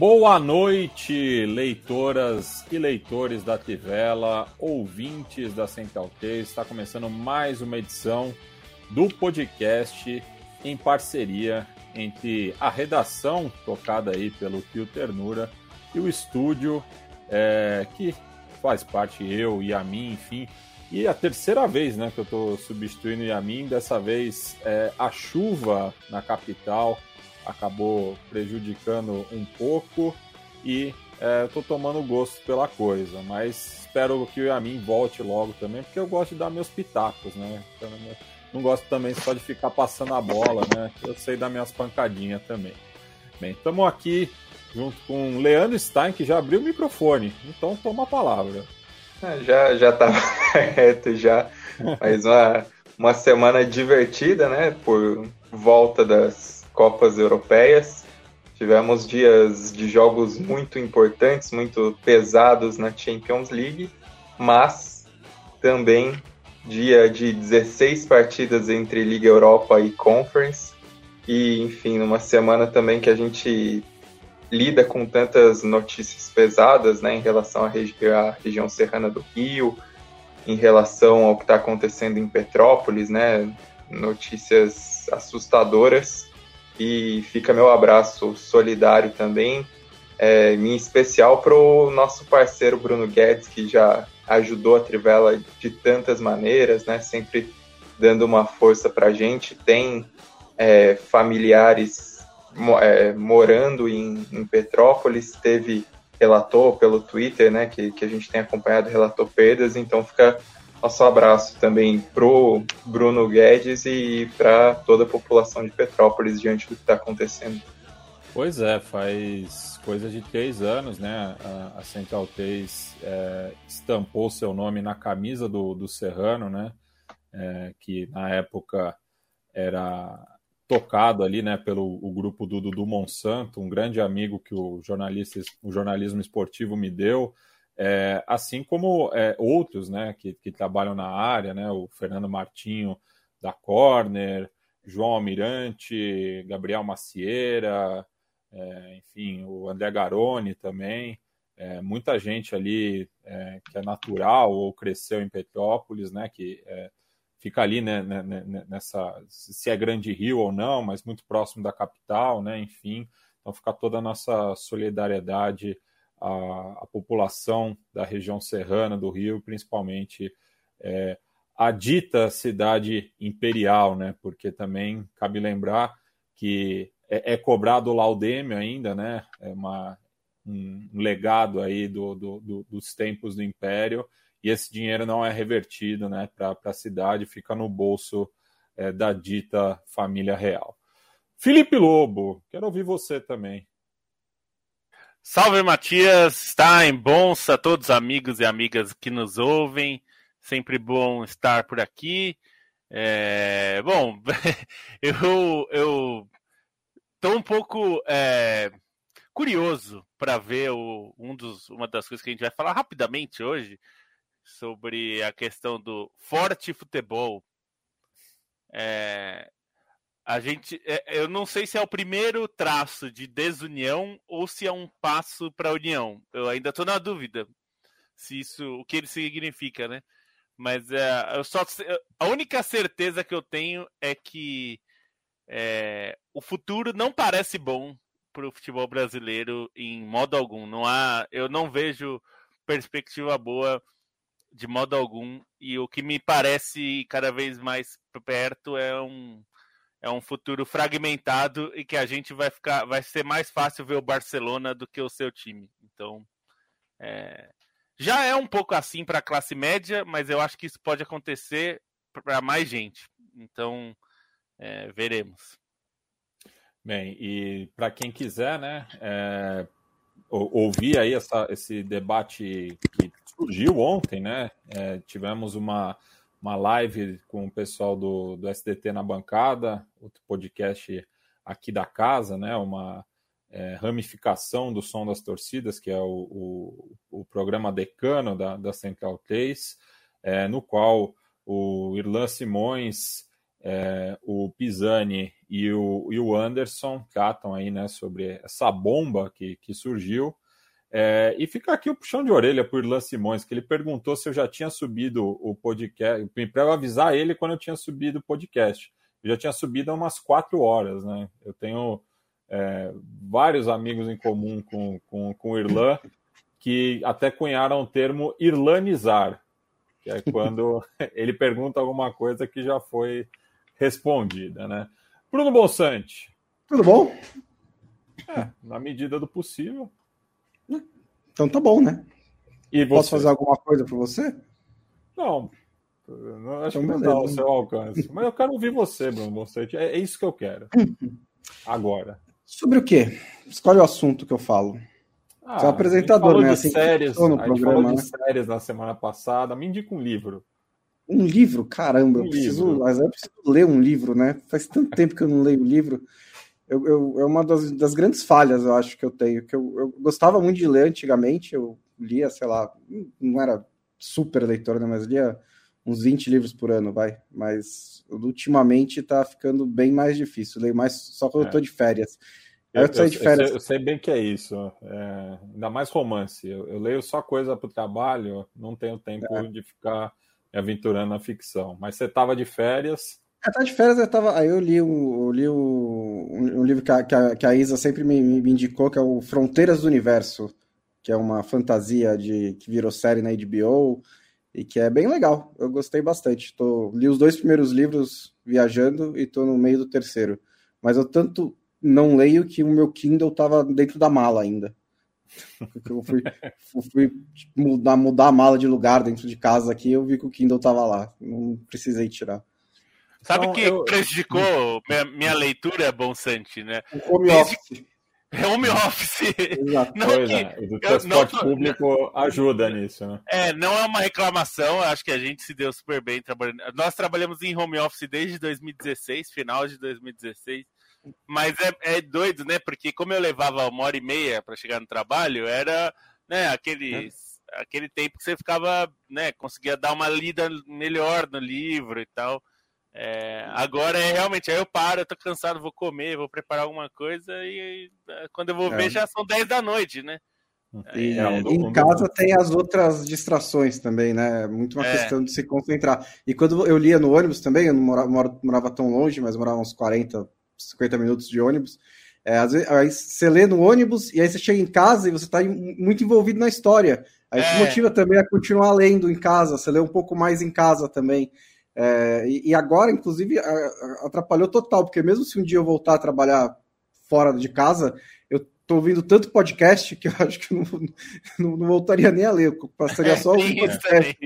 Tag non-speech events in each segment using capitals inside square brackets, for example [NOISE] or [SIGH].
Boa noite, leitoras e leitores da Tivela, ouvintes da Central 3. Está começando mais uma edição do podcast em parceria entre a redação, tocada aí pelo Tio Ternura, e o estúdio, é, que faz parte eu e a mim, enfim. E a terceira vez né, que eu estou substituindo o Yamin, dessa vez é, a chuva na capital acabou prejudicando um pouco e é, eu tô tomando gosto pela coisa, mas espero que o Yamin volte logo também, porque eu gosto de dar meus pitacos, né? Então, não gosto também só de ficar passando a bola, né? Eu sei dar minhas pancadinhas também. Bem, estamos aqui junto com o Leandro Stein, que já abriu o microfone, então toma a palavra. É, já, já tá [LAUGHS] reto já, mais uma, uma semana divertida, né? Por volta das Copas Europeias. Tivemos dias de jogos muito importantes, muito pesados na Champions League, mas também dia de 16 partidas entre Liga Europa e Conference. E, enfim, numa semana também que a gente lida com tantas notícias pesadas né, em relação à, regi à região serrana do Rio, em relação ao que está acontecendo em Petrópolis, né, notícias assustadoras. E fica meu abraço solidário também, é, em especial para o nosso parceiro Bruno Guedes, que já ajudou a Trivela de tantas maneiras, né? Sempre dando uma força para a gente. Tem é, familiares é, morando em, em, Petrópolis, teve relator pelo Twitter, né? Que, que a gente tem acompanhado, relator perdas, então fica nosso abraço também pro Bruno Guedes e para toda a população de Petrópolis diante do que está acontecendo. Pois é, faz coisa de três anos, né? A, Central 3 é, estampou seu nome na camisa do, do Serrano, né? É, que na época era tocado ali, né, pelo o grupo do Dudu Monsanto, um grande amigo que o jornalista, o jornalismo esportivo me deu. É, assim como é, outros né, que, que, trabalham na área, né, o Fernando Martinho da Corner, João Almirante, Gabriel Macieira, é, enfim, o André Garoni também, é, muita gente ali é, que é natural ou cresceu em Petrópolis, né, que é, fica ali né, né, né, nessa, se é Grande Rio ou não, mas muito próximo da capital, né, enfim, então fica toda a nossa solidariedade a, a população da região serrana do Rio, principalmente é, a dita cidade imperial, né? Porque também cabe lembrar que é, é cobrado o laudêmio ainda, né? É uma, um legado aí do, do, do, dos tempos do Império e esse dinheiro não é revertido, né? Para a cidade, fica no bolso é, da dita família real. Felipe Lobo, quero ouvir você também. Salve Matias, Stein, Bonsa, todos os amigos e amigas que nos ouvem. Sempre bom estar por aqui. É, bom, [LAUGHS] eu, eu tô um pouco é, curioso para ver o, um dos, uma das coisas que a gente vai falar rapidamente hoje sobre a questão do forte futebol. É, a gente, é, eu não sei se é o primeiro traço de desunião ou se é um passo para a união. Eu ainda estou na dúvida se isso, o que ele significa, né? Mas é, eu só, a única certeza que eu tenho é que é, o futuro não parece bom para o futebol brasileiro em modo algum. Não há, eu não vejo perspectiva boa de modo algum. E o que me parece cada vez mais perto é um é um futuro fragmentado e que a gente vai ficar, vai ser mais fácil ver o Barcelona do que o seu time. Então, é, já é um pouco assim para a classe média, mas eu acho que isso pode acontecer para mais gente. Então, é, veremos. Bem, e para quem quiser, né, é, ouvir aí essa, esse debate que surgiu ontem, né? É, tivemos uma, uma live com o pessoal do, do SDT na bancada, outro podcast aqui da casa, né? Uma é, ramificação do som das torcidas, que é o, o, o programa decano da, da Central 3, é, no qual o Irlan Simões, é, o Pisani e o, e o Anderson tratam aí né, sobre essa bomba que, que surgiu. É, e fica aqui o puxão de orelha por Irlan Simões, que ele perguntou se eu já tinha subido o podcast, para eu avisar ele quando eu tinha subido o podcast. Eu já tinha subido há umas quatro horas, né? Eu tenho é, vários amigos em comum com, com, com o Irlan, que até cunharam o termo irlanizar, que é quando [LAUGHS] ele pergunta alguma coisa que já foi respondida, né? Bruno Bonsante. Tudo bom? É, na medida do possível. Então tá bom, né? E Posso fazer alguma coisa para você? Não. não acho então, que não dá o seu alcance. Mas eu quero ouvir você, Bruno Bonsante. É, é isso que eu quero. Agora. Sobre o quê? Escolhe o assunto que eu falo. Ah, Você é um apresentador, né? Assim séries, no a gente programa, né? séries na semana passada. Me indica um livro. Um livro? Caramba, um eu, preciso, livro. Mas eu preciso ler um livro, né? Faz tanto tempo que eu não leio livro eu, eu, é uma das, das, grandes falhas, eu acho, que eu tenho. Que eu, eu, gostava muito de ler antigamente, eu lia, sei lá, não era super leitor, né, mas lia uns 20 livros por ano, vai. Mas ultimamente tá ficando bem mais difícil. leio mais só quando é. eu tô de férias. Eu, eu, eu, sei, eu, sei, bem que é isso. É, ainda mais romance. Eu, leio só coisa para o trabalho, não tenho tempo é. de ficar me aventurando na ficção. Mas você estava de férias. Eu tava de férias, eu tava. Aí eu li, o, eu li o, um, um livro que a, que a, que, a, Isa sempre me, me, indicou, que é o Fronteiras do Universo, que é uma fantasia de que virou série na HBO e que é bem legal. Eu gostei bastante. Tô, li os dois primeiros livros viajando e tô no meio do terceiro. Mas eu tanto não leio que o meu Kindle tava dentro da mala ainda. Eu fui, fui mudar, mudar a mala de lugar dentro de casa aqui, eu vi que o Kindle tava lá. Não precisei tirar. Sabe o então, que eu... prejudicou minha, minha leitura, Bonsante, né? O home Desde... office. É home office. Exato. Não, pois é. O transporte público ajuda nisso, né? É, não é uma reclamação, acho que a gente se deu super bem trabalhando. Nós trabalhamos em home office desde 2016, final de 2016. Mas é, é doido, né? Porque como eu levava uma hora e meia para chegar no trabalho, era né, aqueles, é. aquele tempo que você ficava, né, conseguia dar uma lida melhor no livro e tal. É, agora é realmente, aí eu paro, eu tô cansado, vou comer, vou preparar alguma coisa e, é, quando eu vou é. ver já são 10 da noite, né? E, é, em casa tem as outras distrações também, né? Muito uma é. questão de se concentrar. E quando eu lia no ônibus também, eu não morava, morava tão longe, mas morava uns 40, 50 minutos de ônibus. É, às vezes, aí você lê no ônibus e aí você chega em casa e você está muito envolvido na história. Aí é. motiva também a continuar lendo em casa, você lê um pouco mais em casa também. É, e, e, agora, inclusive, atrapalhou total, porque mesmo se um dia eu voltar a trabalhar fora de casa, eu tô ouvindo tanto podcast que eu [LAUGHS] acho que eu não, não, não voltaria nem a ler, eu passaria só [LAUGHS] o podcast.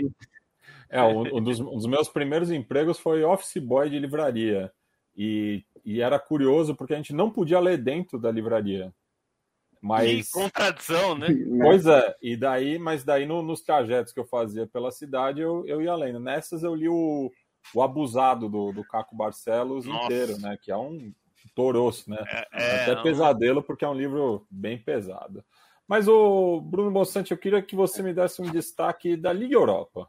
É, um, dos, um dos meus primeiros empregos foi office boy de livraria. E, e era curioso porque a gente não podia ler dentro da livraria. Mas... Que contradição, né? Pois é, e daí, mas daí no, nos trajetos que eu fazia pela cidade, eu, eu ia lendo. Nessas eu li o, o Abusado do, do Caco Barcelos Nossa. inteiro, né? Que é um toroço, né? É, é, Até não... pesadelo, porque é um livro bem pesado. Mas, o Bruno Mossante, eu queria que você me desse um destaque da Liga Europa.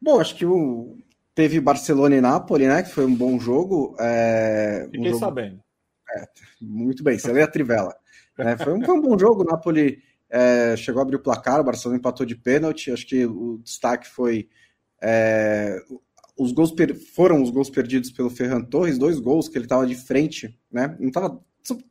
Bom, acho que o... teve Barcelona e Nápoles, né? Que foi um bom jogo. É... Fiquei um jogo... sabendo. É, muito bem, você lê a trivela. É, foi, um, foi, um, bom jogo, o Napoli é, chegou a abrir o placar, o Barcelona empatou de pênalti, acho que o destaque foi é, os gols foram os gols perdidos pelo Ferran Torres, dois gols que ele estava de frente, né? Não estava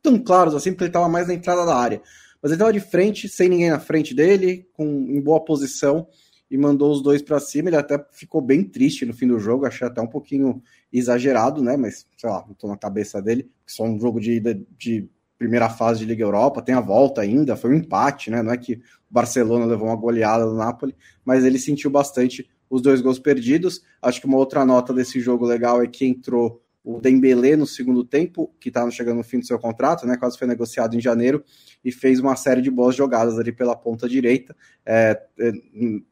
tão claros assim, porque ele estava mais na entrada da área. Mas ele estava de frente, sem ninguém na frente dele, com, em boa posição, e mandou os dois para cima. Ele até ficou bem triste no fim do jogo, achei até um pouquinho exagerado, né? Mas sei lá, não estou na cabeça dele, só um jogo de de primeira fase de Liga Europa, tem a volta ainda, foi um empate, né? Não é que o Barcelona levou uma goleada do Napoli, mas ele sentiu bastante os dois gols perdidos. Acho que uma outra nota desse jogo legal é que entrou o Dembélé no segundo tempo, que está chegando no fim do seu contrato, né, quase foi negociado em janeiro, e fez uma série de boas jogadas ali pela ponta direita. É, é,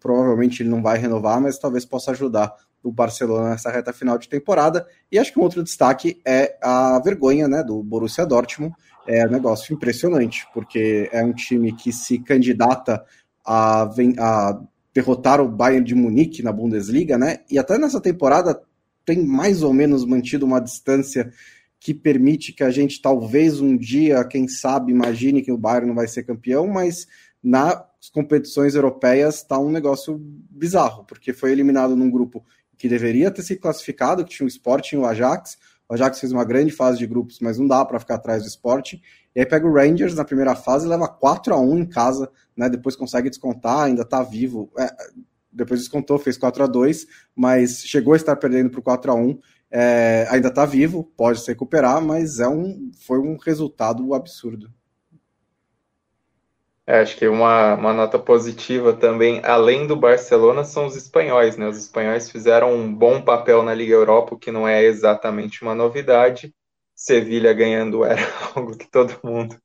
provavelmente ele não vai renovar, mas talvez possa ajudar o Barcelona nessa reta final de temporada. E acho que um outro destaque é a vergonha né, do Borussia Dortmund. É um negócio impressionante, porque é um time que se candidata a, a derrotar o Bayern de Munique na Bundesliga, né? E até nessa temporada tem mais ou menos mantido uma distância que permite que a gente talvez um dia, quem sabe, imagine que o Bayern não vai ser campeão, mas nas competições europeias está um negócio bizarro, porque foi eliminado num grupo que deveria ter se classificado, que tinha o Sporting e o Ajax. O Ajax fez uma grande fase de grupos, mas não dá para ficar atrás do Sporting. E aí pega o Rangers na primeira fase, leva 4 a 1 em casa, né? Depois consegue descontar, ainda está vivo. É, depois descontou, fez 4 a 2 mas chegou a estar perdendo o 4 a 1 é, ainda está vivo, pode se recuperar, mas é um, foi um resultado absurdo. É, acho que uma, uma nota positiva também, além do Barcelona, são os espanhóis, né? Os espanhóis fizeram um bom papel na Liga Europa, o que não é exatamente uma novidade. Sevilha ganhando era [LAUGHS] algo que todo mundo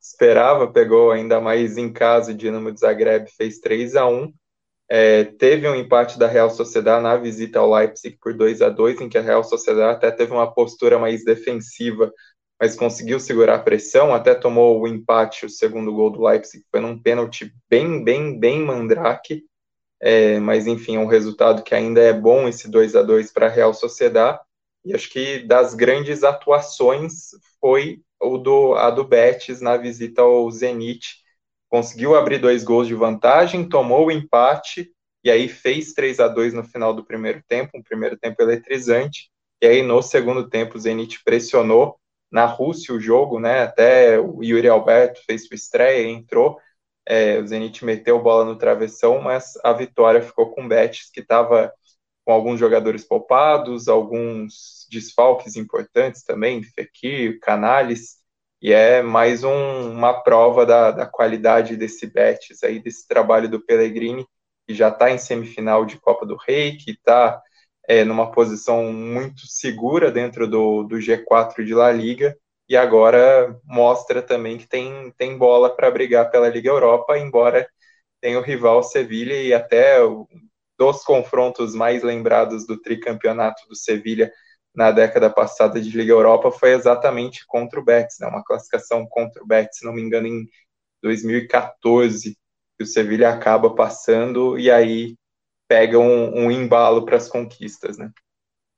esperava, pegou ainda mais em casa o Dinamo de Zagreb, fez 3 a 1 é, teve um empate da Real Sociedade na visita ao Leipzig por 2 a 2 em que a Real Sociedade até teve uma postura mais defensiva, mas conseguiu segurar a pressão, até tomou o empate, o segundo gol do Leipzig, foi num pênalti bem, bem, bem mandrake, é, mas enfim, é um resultado que ainda é bom esse 2 a 2 para a Real Sociedade, e acho que das grandes atuações foi o do, a do Betis na visita ao Zenit, conseguiu abrir dois gols de vantagem, tomou o empate e aí fez 3 a 2 no final do primeiro tempo, um primeiro tempo eletrizante. E aí no segundo tempo o Zenit pressionou na Rússia o jogo, né? Até o Yuri Alberto fez sua estreia, entrou. É, o Zenit meteu bola no travessão, mas a vitória ficou com o Betis, que estava com alguns jogadores poupados, alguns desfalques importantes também, Fekir, Canales, e é mais um, uma prova da, da, qualidade desse Betis aí, desse trabalho do Pellegrini, que já está em semifinal de Copa do Rei, que está é, numa posição muito segura dentro do, do G4 de La Liga, e agora mostra também que tem, tem bola para brigar pela Liga Europa, embora tenha o rival Sevilha e até dos confrontos mais lembrados do tricampeonato do Sevilha na década passada de Liga Europa foi exatamente contra o Betis, né? uma classificação contra o Betis, se não me engano, em 2014, que o Sevilha acaba passando e aí pega um, um embalo para as conquistas, né?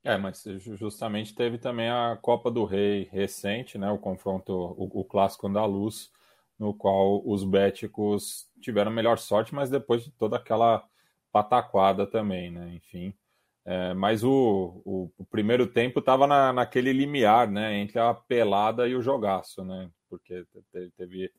É, mas justamente teve também a Copa do Rei recente, né? O confronto, o, o clássico andaluz, no qual os béticos tiveram melhor sorte, mas depois de toda aquela pataquada também, né? Enfim, é, mas o, o, o, primeiro tempo estava na, naquele limiar, né, entre a pelada e o jogaço, né, porque teve,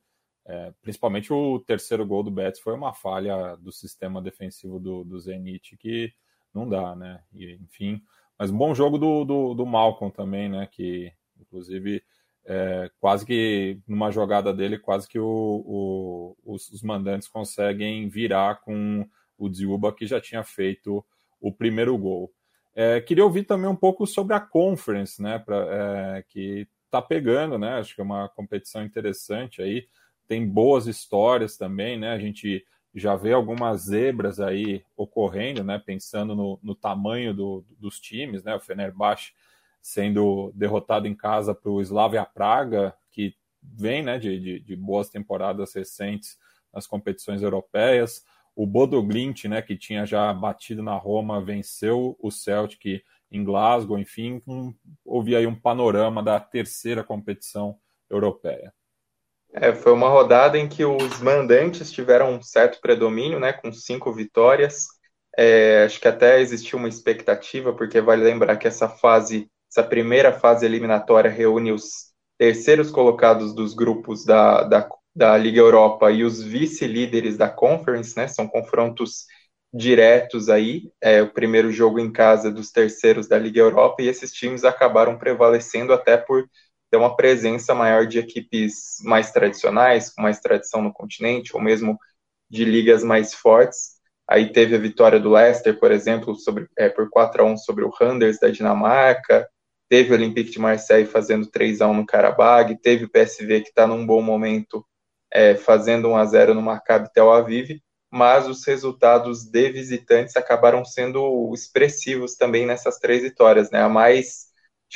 é, principalmente o terceiro gol do Betis foi uma falha do sistema defensivo do, do Zenit que não dá, né, e, enfim, mas um bom jogo do, do, do Malcolm também, né, que inclusive é, quase que numa jogada dele, quase que o, o, os, os mandantes conseguem virar com o Dziuba que já tinha feito o primeiro gol. É, queria ouvir também um pouco sobre a Conference, né, pra, é, que está pegando, né, acho que é uma competição interessante aí, tem boas histórias também, né, a gente já vê algumas zebras aí ocorrendo, né, pensando no, no tamanho do, dos times, né, o Fenerbahçe sendo derrotado em casa para o Slavia Praga, que vem, né, de, de, de boas temporadas recentes nas competições europeias, o Bodo Glimt, né, que tinha já batido na Roma, venceu o Celtic em Glasgow, enfim, um, houve aí um panorama da terceira competição europeia. É, foi uma rodada em que os mandantes tiveram um certo predomínio, né, com cinco vitórias. É, acho que até existiu uma expectativa, porque vale lembrar que essa fase, essa primeira fase eliminatória reúne os terceiros colocados dos grupos da, da da Liga Europa e os vice-líderes da Conference, né? São confrontos diretos aí. É o primeiro jogo em casa dos terceiros da Liga Europa e esses times acabaram prevalecendo até por ter uma presença maior de equipes mais tradicionais, com mais tradição no continente, ou mesmo de ligas mais fortes. Aí teve a vitória do Leicester, por exemplo, sobre, é, por 4 a 1 sobre o Randers da Dinamarca. Teve o Olympique de Marseille fazendo 3 a 1 no Karabag. Teve o PSV que está num bom momento é, fazendo 1 a 0 no Maccabi Tel Aviv. Mas os resultados de visitantes acabaram sendo expressivos também nessas três vitórias. Né? A mais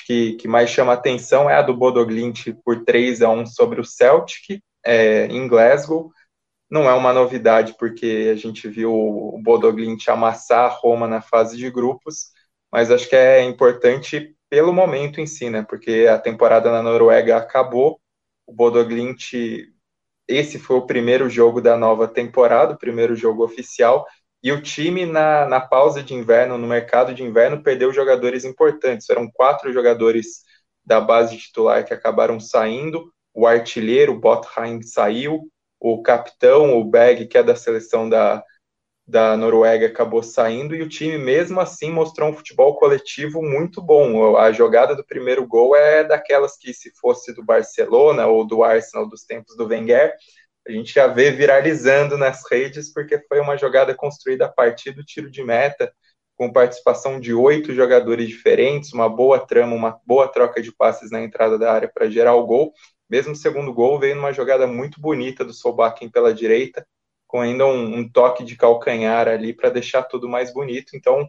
que, que mais chama atenção é a do Bodoglint por 3 a 1 sobre o Celtic é, em Glasgow não é uma novidade, porque a gente viu o Bodoglint amassar a Roma na fase de grupos, mas acho que é importante pelo momento em si, né? Porque a temporada na Noruega acabou, o Bodoglint, esse foi o primeiro jogo da nova temporada, o primeiro jogo oficial, e o time na, na pausa de inverno, no mercado de inverno, perdeu jogadores importantes. Eram quatro jogadores da base titular que acabaram saindo, o artilheiro, o Botheim, saiu, o capitão, o Bag, que é da seleção da, da Noruega, acabou saindo e o time, mesmo assim, mostrou um futebol coletivo muito bom. A jogada do primeiro gol é daquelas que, se fosse do Barcelona ou do Arsenal dos tempos do Wenger, a gente já vê viralizando nas redes, porque foi uma jogada construída a partir do tiro de meta, com participação de oito jogadores diferentes, uma boa trama, uma boa troca de passes na entrada da área para gerar o gol. Mesmo o segundo gol veio numa jogada muito bonita do Solbakken pela direita, com ainda um, um toque de calcanhar ali para deixar tudo mais bonito. Então,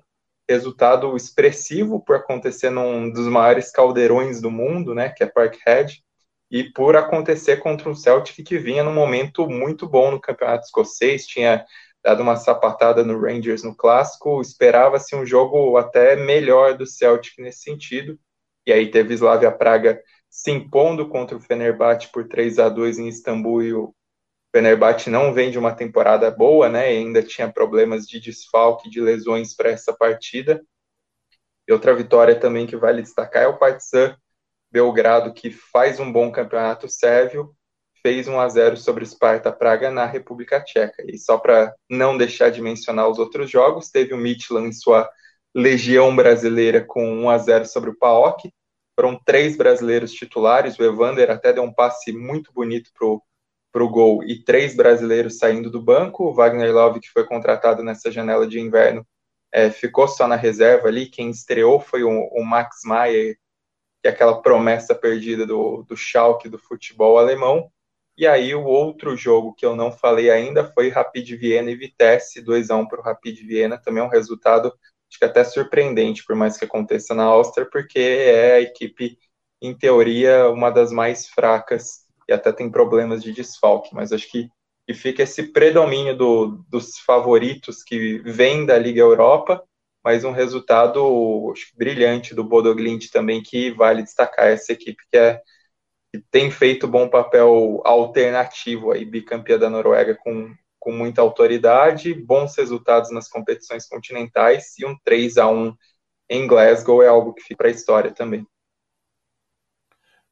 resultado expressivo por acontecer num dos maiores caldeirões do mundo, né, que é Parkhead, e por acontecer contra um Celtic que vinha num momento muito bom no campeonato escocês, tinha dado uma sapatada no Rangers no clássico, esperava-se um jogo até melhor do Celtic nesse sentido, e aí teve Slavia Praga se impondo contra o Fenerbahçe por 3 a 2 em Istambul e o Fenerbahçe não vem de uma temporada boa, né? Ainda tinha problemas de desfalque, de lesões para essa partida. E outra vitória também que vale destacar é o Partizan Belgrado, que faz um bom campeonato sérvio, fez 1 a 0 sobre Sparta Praga na República Tcheca. E só para não deixar de mencionar os outros jogos, teve o Midland em sua legião brasileira com 1 a 0 sobre o PAOK, foram três brasileiros titulares, o Evander até deu um passe muito bonito para o gol, e três brasileiros saindo do banco, o Wagner Love, que foi contratado nessa janela de inverno, é, ficou só na reserva ali, quem estreou foi o, o Max Maier, que é aquela promessa perdida do, do Schalke, do futebol alemão, e aí o outro jogo que eu não falei ainda foi Rapid Viena e Vitesse, 2 a 1 para o Rapid Viena, também um resultado acho que até surpreendente, por mais que aconteça na Áustria, porque é a equipe, em teoria, uma das mais fracas e até tem problemas de desfalque, mas acho que, que fica esse predomínio do, dos favoritos que vêm da Liga Europa, mas um resultado acho, brilhante do Bodo Glimt também, que vale destacar essa equipe que é que tem feito bom papel alternativo aí, bicampeã da Noruega com com muita autoridade, bons resultados nas competições continentais e um 3 a 1 em Glasgow é algo que fica para a história também.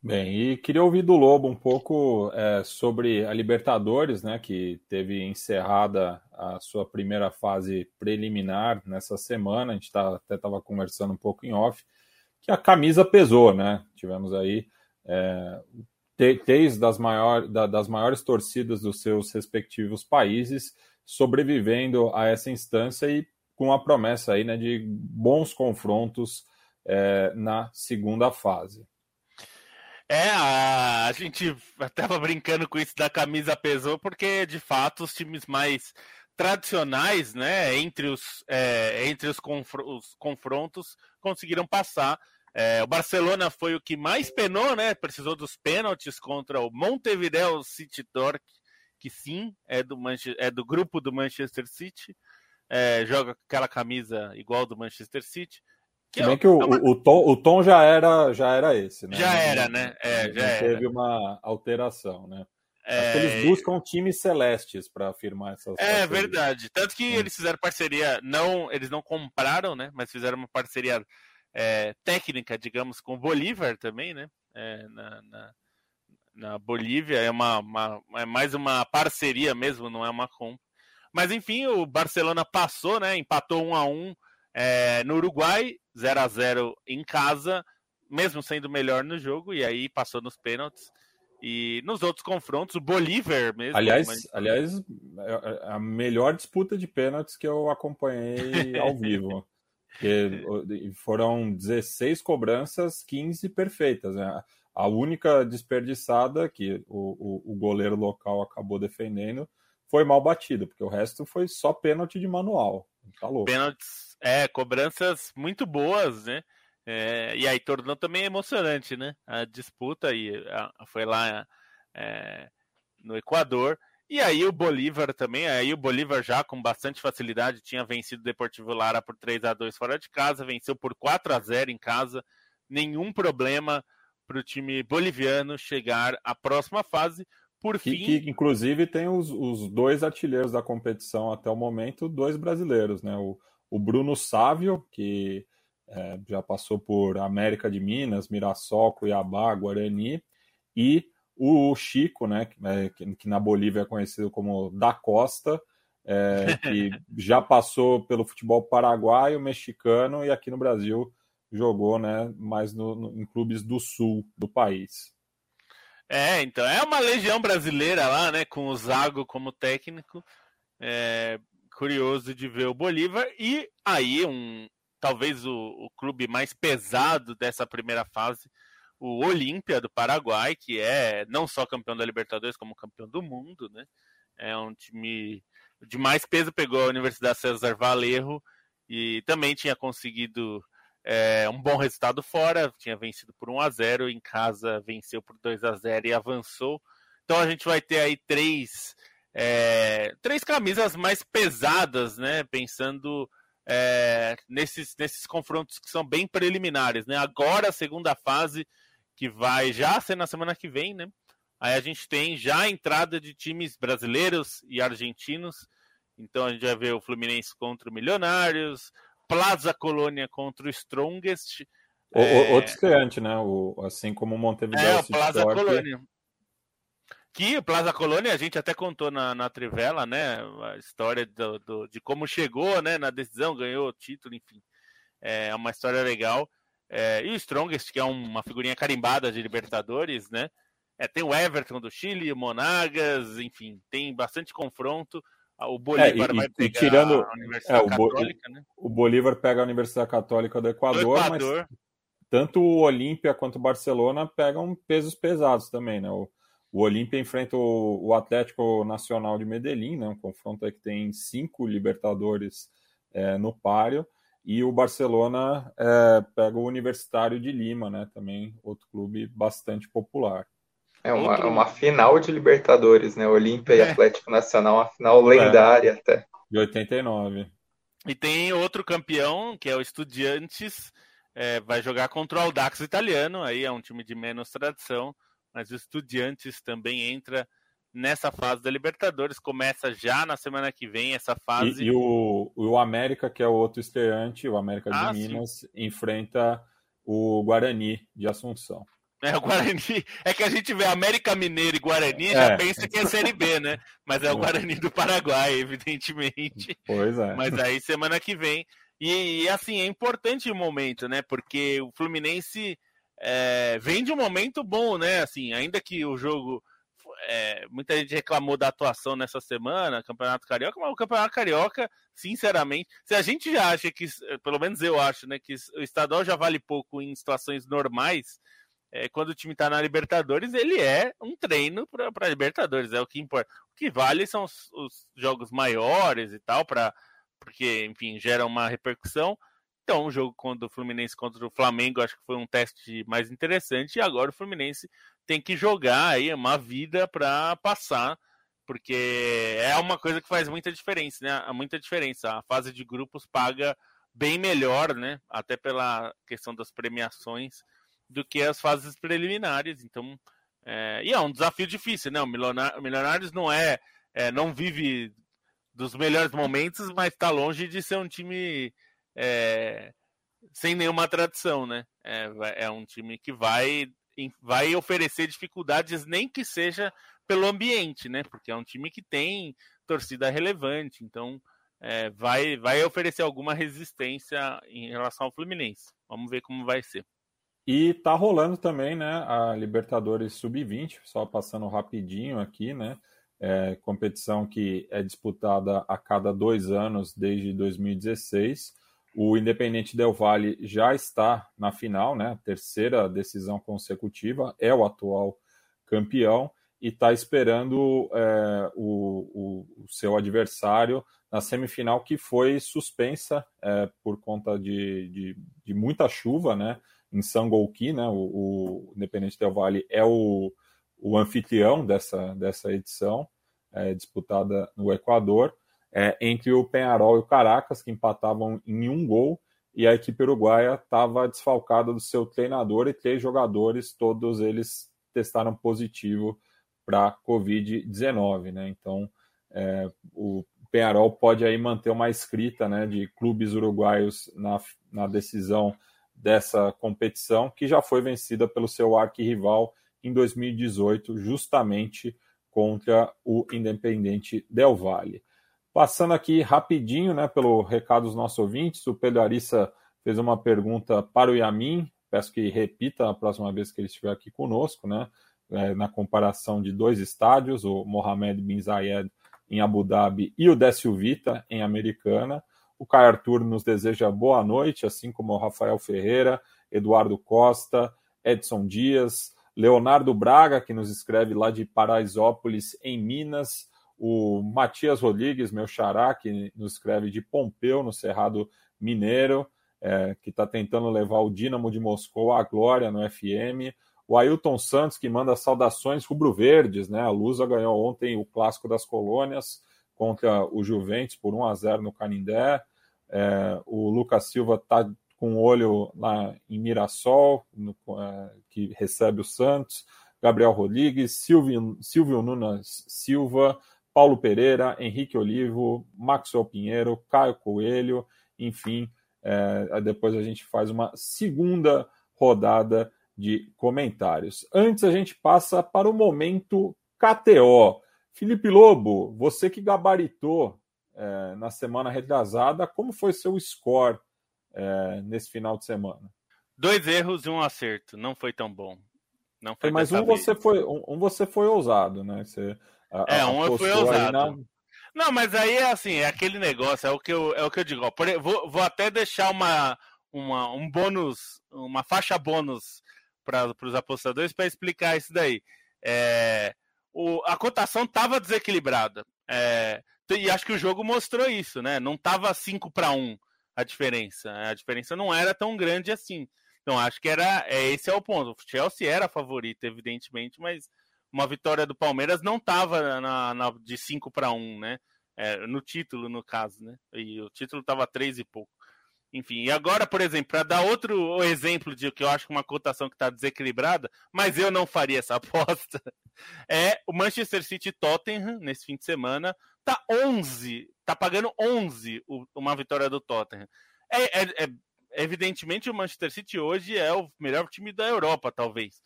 Bem, e queria ouvir do Lobo um pouco é, sobre a Libertadores, né, que teve encerrada a sua primeira fase preliminar nessa semana. A gente tá, até estava conversando um pouco em off, que a camisa pesou, né? Tivemos aí é, três das, maior, da, das maiores torcidas dos seus respectivos países sobrevivendo a essa instância e com a promessa aí, né, de bons confrontos é, na segunda fase. É, a, gente estava brincando com isso da camisa pesou, porque de fato os times mais tradicionais, né, entre os, é, entre os, os confrontos, conseguiram passar é, o Barcelona foi o que mais penou, né? Precisou dos pênaltis contra o Montevideo City Torque, que sim, é do, é do grupo do Manchester City. É, joga aquela camisa igual do Manchester City. Que bem é, que o, uma... o, tom, o tom já era, já era esse, né? Já era, né? É, já teve uma alteração, né? É... eles buscam times celestes para afirmar essas É verdade. Tanto que hum. eles fizeram parceria, não, eles não compraram, né? Mas fizeram uma parceria é, técnica, digamos, com o Bolívar também, né? É, na, na, na, Bolívia é uma, uma, é mais uma parceria mesmo, não é uma compra. Mas enfim, o Barcelona passou, né? Empatou 1 a 1 é, no Uruguai, 0 a 0 em casa. mesmo sendo melhor no jogo, e aí passou nos pênaltis. E nos outros confrontos, o Bolívar mesmo. Aliás, mas... aliás, é, é a melhor disputa de pênaltis que eu acompanhei [LAUGHS] ao vivo. que foram 16 cobranças, 15 perfeitas. Né? A única desperdiçada que o, o, o goleiro local acabou defendendo foi mal batida, porque o resto foi só pênalti de manual. Tá. Pênaltis, é, cobranças muito boas, né? É, e aí tornou também emocionante, né? A disputa e a, foi lá é, no Equador. E aí o Bolívar também, aí o Bolívar já com bastante facilidade tinha vencido o Deportivo Lara por 3 a 2 fora de casa, venceu por 4 a 0 em casa. Nenhum problema para o time boliviano chegar à próxima fase. Por que, fim, que inclusive tem os, os, dois artilheiros da competição até o momento, dois brasileiros, né? O, o Bruno Sávio, que é, já passou por América de Minas, Mirassol, Cuiabá, Guarani, e o Chico, né, é, que, que na Bolívia é conhecido como Da Costa, é, que [LAUGHS] já passou pelo futebol paraguaio, mexicano e aqui no Brasil jogou, né, mais no, no, em clubes do sul do país. É, então é uma legião brasileira lá, né, com o Zago como técnico. É, curioso de ver o Bolívar e aí um, talvez o, o clube mais pesado dessa primeira fase, o Olímpia do Paraguai, que é não só campeão da Libertadores, como campeão do mundo, né? É um time de mais peso, pegou a Universidade César Valerro e também tinha conseguido é, um bom resultado fora, tinha vencido por 1 a 0 em casa venceu por 2 a 0 e avançou. Então a gente vai ter aí três, é, três camisas mais pesadas, né? Pensando é, nesses, nesses confrontos que são bem preliminares, né? Agora a segunda fase, que vai já ser na semana que vem, né? Aí a gente tem já a entrada de times brasileiros e argentinos. Então a gente vai ver o Fluminense contra o Milionários, Plaza Colônia contra o Strongest. O, é... Outro estreante, né? O, assim como o Montevideo. É, o Plaza Sport. Colônia. Que o Plaza Colônia a gente até contou na, na Trivela, né? A história do, do, de como chegou né, na decisão, ganhou o título, enfim. É uma história legal. É, e o Strongest, que é uma figurinha carimbada de Libertadores, né? É, tem o Everton do Chile, o Monagas, enfim, tem bastante confronto. O Bolívar é, e, vai pegar tirando, a Universidade é, Católica, o né? O Bolívar pega a Universidade Católica do Equador, do Equador. mas tanto o Olímpia quanto o Barcelona pegam pesos pesados também, né? O, o Olímpia enfrenta o, o, Atlético Nacional de Medellín, né, um confronto que tem cinco Libertadores é, no páreo, e o Barcelona é, pega o Universitário de Lima, né, também outro clube bastante popular. É uma, outro... uma final de Libertadores, né? Olímpia é. e Atlético Nacional, uma final lendária é. até. De 89. E tem outro campeão, que é o Estudiantes, é, vai jogar contra o Audax italiano, aí é um time de menos tradição, mas o Estudiantes também entra nessa fase da Libertadores. Começa já na semana que vem essa fase. E, e o, o América, que é o outro estreante, o América de ah, Minas, sim. enfrenta o Guarani de Assunção. É, o Guarani. [LAUGHS] É que a gente vê América Mineiro e Guarani e já é. pensa que é Série B, né? Mas é o Guarani do Paraguai, evidentemente. Pois é. Mas aí semana que vem. E, e assim, é importante o momento, né? Porque o Fluminense é, vem de um momento bom, né? Assim, ainda que o jogo. É, muita gente reclamou da atuação nessa semana, Campeonato Carioca, mas o Campeonato Carioca, sinceramente, se a gente já acha que, pelo menos eu acho, né, que o estadual já vale pouco em situações normais, é, quando o time está na Libertadores, ele é um treino para Libertadores, é o que importa. O que vale são os, os jogos maiores e tal, pra, porque, enfim, gera uma repercussão. Então, o jogo contra o Fluminense contra o Flamengo, acho que foi um teste mais interessante. E agora o Fluminense tem que jogar aí uma vida para passar, porque é uma coisa que faz muita diferença, né? Muita diferença. A fase de grupos paga bem melhor, né? Até pela questão das premiações, do que as fases preliminares. Então, é... e é um desafio difícil, né? O Milionários não é, é não vive dos melhores momentos, mas está longe de ser um time é, sem nenhuma tradição, né? É, é um time que vai, vai oferecer dificuldades, nem que seja pelo ambiente, né? Porque é um time que tem torcida relevante, então é, vai, vai oferecer alguma resistência em relação ao Fluminense. Vamos ver como vai ser. E tá rolando também, né, a Libertadores Sub-20, só passando rapidinho aqui, né, é, competição que é disputada a cada dois anos desde 2016. O Independente Del Valle já está na final, né, terceira decisão consecutiva, é o atual campeão e está esperando é, o, o, o, seu adversário na semifinal que foi suspensa é, por conta de, de, de, muita chuva, né? Em Sangolquí, né? O, o Independente Del Valle é o, o anfitrião dessa, dessa edição, é, disputada no Equador, é, entre o Penharol e o Caracas, que empatavam em um gol, e a equipe uruguaia estava desfalcada do seu treinador e três jogadores, todos eles testaram positivo para Covid-19, né? Então, é, o Penharol pode aí manter uma escrita né, de clubes uruguaios na, na decisão dessa competição, que já foi vencida pelo seu arquirrival em 2018, justamente contra o Independente Del Valle. Passando aqui rapidinho, né, pelo recado dos nossos ouvintes, o Pedro Arissa fez uma pergunta para o Yamin, peço que repita a próxima vez que ele estiver aqui conosco, né, é, na comparação de dois estádios, o Mohamed Bin Zayed em Abu Dhabi e o Décio Vita em Americana. O Caio Arthur nos deseja boa noite, assim como o Rafael Ferreira, Eduardo Costa, Edson Dias, Leonardo Braga, que nos escreve lá de Paraisópolis, em Minas, o Matias Rodrigues, meu xará, que nos escreve de Pompeu, no Cerrado Mineiro, é, que está tentando levar o Dínamo de Moscou à glória no FM, o Ailton Santos, que manda saudações rubro-verdes, né? A Lusa ganhou ontem o Clássico das Colônias contra o Juventus por 1 a 0 no Canindé. É, o Lucas Silva está com olho lá em Mirassol, no, é, que recebe o Santos. Gabriel Rodrigues, Silvio, Silvio Nunes Silva, Paulo Pereira, Henrique Olivo, Maxwell Pinheiro, Caio Coelho, enfim. É, depois a gente faz uma segunda rodada de comentários. Antes a gente passa para o momento KTO. Felipe Lobo, você que gabaritou é, na semana retrasada, como foi seu score é, nesse final de semana? Dois erros e um acerto. Não foi tão bom. Não foi Mas um você foi, um, um, você foi ousado, né? Você, a, é, um eu fui ousado. Na... Não, mas aí é assim, é aquele negócio, é o que eu, é o que eu digo. Ó, por, vou, vou até deixar uma, uma, um bônus, uma faixa bônus para os apostadores para explicar isso daí. É, o, a cotação estava desequilibrada. É, e acho que o jogo mostrou isso, né? Não estava 5 para 1 a diferença. A diferença não era tão grande assim. Então acho que era. É, esse é o ponto. O Chelsea era favorito, evidentemente, mas uma vitória do Palmeiras não estava na, na, de 5 para 1, né? É, no título, no caso, né? E o título estava 3 e pouco. Enfim, e agora, por exemplo, para dar outro exemplo de que eu acho uma cotação que está desequilibrada, mas eu não faria essa [LAUGHS] aposta, é o Manchester City Tottenham, nesse fim de semana, tá 11, tá pagando 11 uma vitória do Tottenham. É, é, é, evidentemente, o Manchester City hoje é o melhor time da Europa, talvez.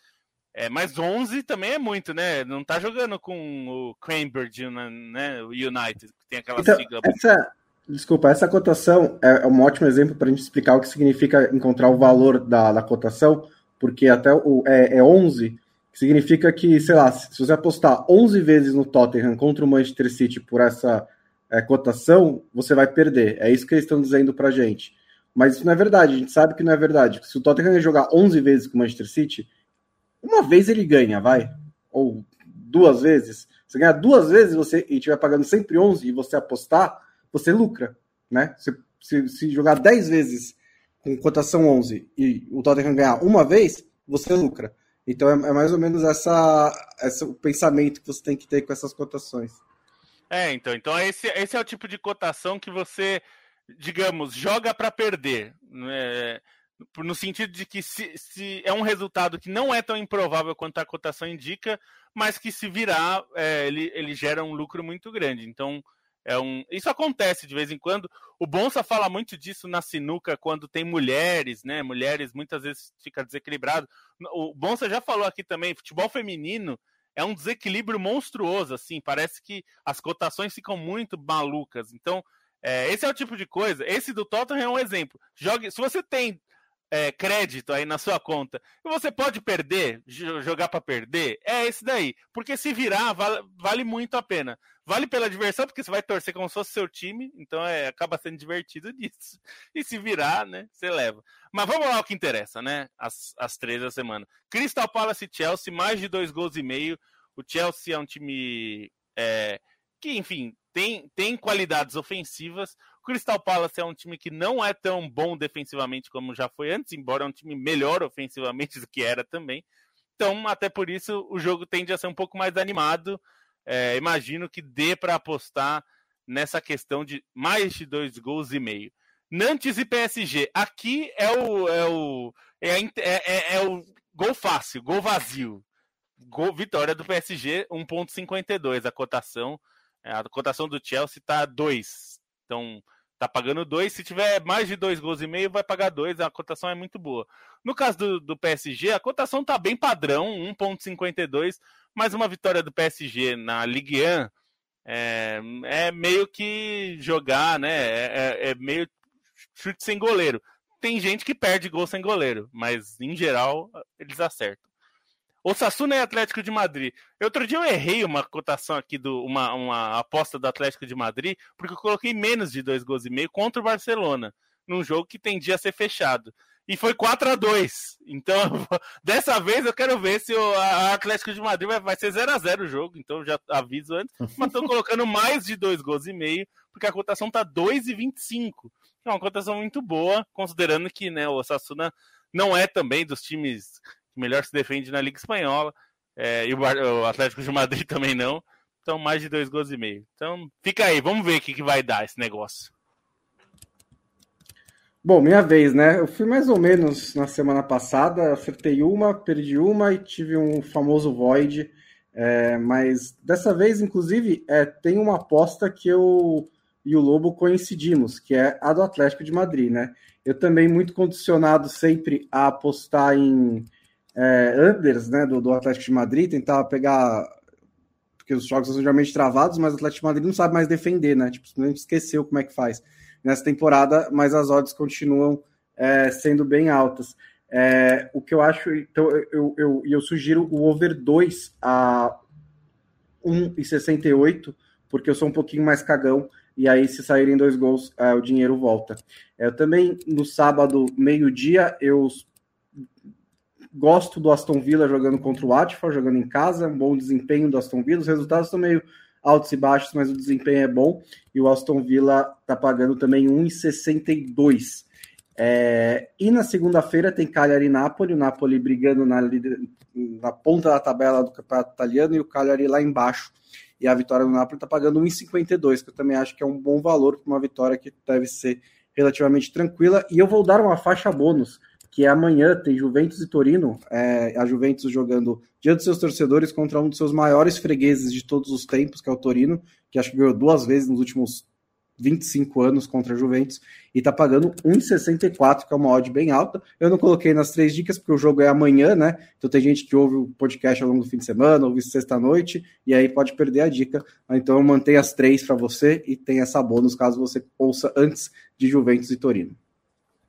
É, mas 11 também é muito, né? Não tá jogando com o Cambridge, né? O United, que tem aquela então, sigla. Essa Desculpa, essa cotação é, é um ótimo exemplo para a gente explicar o que significa encontrar o valor da, da cotação, porque até o, é, é 11, que significa que, sei lá, se você apostar 11 vezes no Tottenham contra o Manchester City por essa é, cotação, você vai perder. É isso que eles estão dizendo para gente. Mas isso não é verdade, a gente sabe que não é verdade. Se o Tottenham jogar 11 vezes com o Manchester City, uma vez ele ganha, vai. Ou duas vezes. Se ganhar duas vezes você, e estiver pagando sempre 11 e você apostar, você lucra, né? Se, se, se jogar 10 vezes com cotação 11 e o Tottenham ganhar uma vez, você lucra. Então é, é mais ou menos essa, essa, o pensamento que você tem que ter com essas cotações. É, então, então esse, esse é o tipo de cotação que você, digamos, joga para perder. Né? No sentido de que se, se, é um resultado que não é tão improvável quanto a cotação indica, mas que se virar, é, ele, ele gera um lucro muito grande. Então, é um... Isso acontece de vez em quando. O Bonsa fala muito disso na sinuca quando tem mulheres, né? Mulheres muitas vezes fica desequilibrado. O Bonsa já falou aqui também, futebol feminino é um desequilíbrio monstruoso, assim. Parece que as cotações ficam muito malucas. Então, é, esse é o tipo de coisa. Esse do Tottenham é um exemplo. Jogue, se você tem é, crédito aí na sua conta e você pode perder, jogar para perder, é esse daí. Porque se virar, vale, vale, muito a pena. Vale pela diversão, porque você vai torcer como se fosse seu time, então é, acaba sendo divertido disso. E se virar, né, você leva. Mas vamos lá ao que interessa, né? As, as três da semana. Crystal Palace e Chelsea, mais de dois gols e meio. O Chelsea é um time é, que, enfim, tem, tem qualidades ofensivas. Crystal Palace é um time que não é tão bom defensivamente como já foi antes, embora é um time melhor ofensivamente [LAUGHS] do que era também. Então, até por isso, o jogo tende a ser um pouco mais animado. É, imagino que dê para apostar nessa questão de mais de dois gols e meio. Nantes e PSG. Aqui é o, é o, é, é, é, é o gol fácil, gol vazio. Gol, vitória do PSG, 1,52 a cotação. É, a cotação do Chelsea está 2. Então, tá pagando 2. Se tiver mais de 2 gols e meio, vai pagar 2. A cotação é muito boa. No caso do, do PSG, a cotação tá bem padrão, 1,52. Mas uma vitória do PSG na Ligue 1 é, é meio que jogar, né? É, é, é meio chute sem goleiro. Tem gente que perde gol sem goleiro, mas em geral eles acertam. Osasuna e Atlético de Madrid. Outro dia eu errei uma cotação aqui, do, uma, uma aposta do Atlético de Madrid, porque eu coloquei menos de dois gols e meio contra o Barcelona, num jogo que tendia a ser fechado. E foi 4 a 2 Então, [LAUGHS] dessa vez eu quero ver se o Atlético de Madrid vai, vai ser 0 a 0 o jogo. Então, já aviso antes. Mas estou colocando mais de dois gols e meio, porque a cotação tá 2,25. É uma cotação muito boa, considerando que né, o Osasuna não é também dos times que melhor se defende na Liga Espanhola, é, e o, Atlético de Madrid [LAUGHS] também não. Então, mais de dois gols e meio. Então, fica aí, vamos ver o que, que vai dar esse negócio. Bom, minha vez, né? Eu fui mais ou menos na semana passada, acertei uma, perdi uma e tive um famoso void. É, mas dessa vez, inclusive, é, tem uma aposta que eu e o Lobo coincidimos, que é a do Atlético de Madrid, né? Eu também muito condicionado sempre a apostar em é, unders né, do, do Atlético de Madrid, tentar pegar. Porque os jogos são geralmente travados, mas o Atlético de Madrid não sabe mais defender, né? Tipo, simplesmente esqueceu como é que faz nessa temporada, mas as odds continuam é, sendo bem altas. É, o que eu acho, então, eu, eu, eu sugiro o over 2 a 1,68, porque eu sou um pouquinho mais cagão, e aí, se saírem dois gols, é, o dinheiro volta. Eu também, no sábado, meio-dia, eu Gosto do Aston Villa jogando contra o Watford, jogando em casa, um bom desempenho do Aston Villa. Os resultados estão meio altos e baixos, mas o desempenho é bom. E o Aston Villa está pagando também 1,62. É, e na segunda-feira tem Cagliari e Napoli, o Napoli brigando na, na ponta da tabela do campeonato italiano e o Cagliari lá embaixo. E a vitória do Napoli está pagando 1,52, que eu também acho que é um bom valor para uma vitória que deve ser relativamente tranquila. E eu vou dar uma faixa bônus que é amanhã tem Juventus e Torino, é, a Juventus jogando diante dos seus torcedores contra um dos seus maiores fregueses de todos os tempos, que é o Torino, que acho que ganhou duas vezes nos últimos 25 anos contra a Juventus, e tá pagando 1,64, que é uma odd bem alta. Eu não coloquei nas três dicas, porque o jogo é amanhã, né? Então tem gente que ouve o podcast ao longo do fim de semana, ouve sexta-noite, e aí pode perder a dica. Então eu mantenho as três para você e tem essa bônus caso você ouça antes de Juventus e Torino.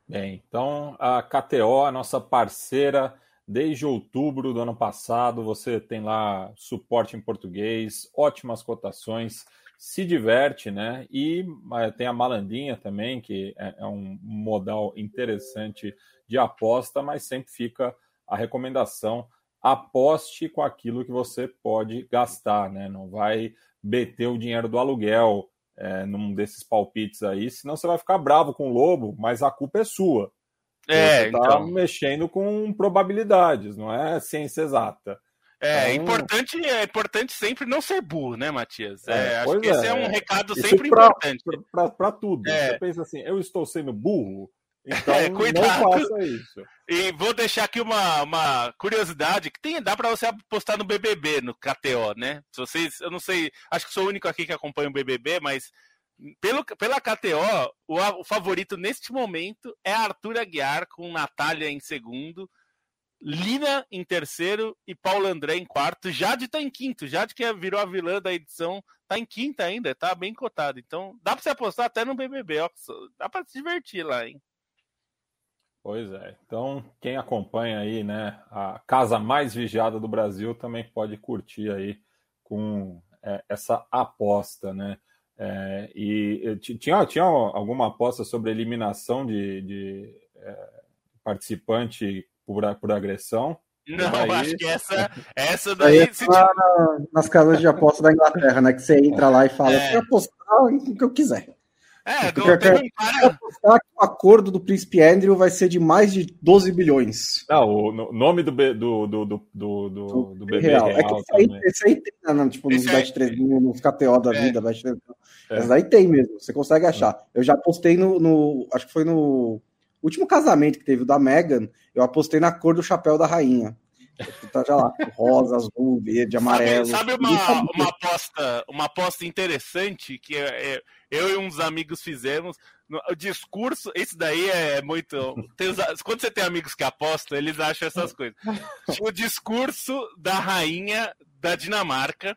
Bem, então a KTO, a nossa parceira desde outubro do ano passado, você tem lá suporte em português, ótimas cotações, se diverte, né? E eh, tem a malandinha também, que é, é um modal interessante de aposta, mas sempre fica a recomendação: aposte com aquilo que você pode gastar, né? Não vai beter o dinheiro do aluguel é, num desses palpites aí, senão você vai ficar bravo com o Lobo, mas a culpa é sua. É, você está então... mexendo com probabilidades, não é ciência exata. É, então... importante, é importante sempre não ser burro, né, Matias? É, é acho que esse é, é um recado sempre pra, importante. Para tudo. É. Você pensa assim, eu estou sendo burro, então, [LAUGHS] é, cuidado. não faça isso. E vou deixar aqui uma, uma curiosidade que tem, dá para você apostar no BBB, no KTO, né? Se vocês, eu não sei, acho que sou o único aqui que acompanha o BBB, mas pelo, pela KTO, o, o favorito neste momento é Arthur Aguiar com Natália em segundo, Lina em terceiro e Paulo André em quarto. Jade tá em quinto. Jade que virou a vilã da edição, tá em quinta ainda, tá bem cotado. Então, dá para você apostar até no BBB, ó. Dá para se divertir lá, hein? Pois é. Então, quem acompanha aí, né, a casa mais vigiada do Brasil também pode curtir aí com é, essa aposta, né? É, e tinha, tinha alguma aposta sobre eliminação de, de é, participante por, por agressão? Não, daí... acho que essa, [LAUGHS] essa daí. É se... na, nas casas de aposta da Inglaterra, né? Que você entra lá e fala, é. eu apostar o que eu quiser. É, não eu quero, cara... apostar que o acordo do príncipe Andrew vai ser de mais de 12 bilhões. Não, o nome do, be, do, do, do, do, do, do bebê real. real. É que esse aí, esse aí tem, né, né tipo, nos, bet 3, nos KTO da é. vida, Bet 3, é. Esse daí tem mesmo, você consegue achar. Eu já apostei no, no, Acho que foi no último casamento que teve o da Megan, eu apostei na cor do chapéu da rainha. Tá já lá, rosa, azul, verde, amarelo. Sabe, sabe uma, uma, aposta, uma aposta interessante que é, é, eu e uns amigos fizemos? O discurso, esse daí é muito. Os, quando você tem amigos que apostam, eles acham essas coisas. O discurso da rainha da Dinamarca.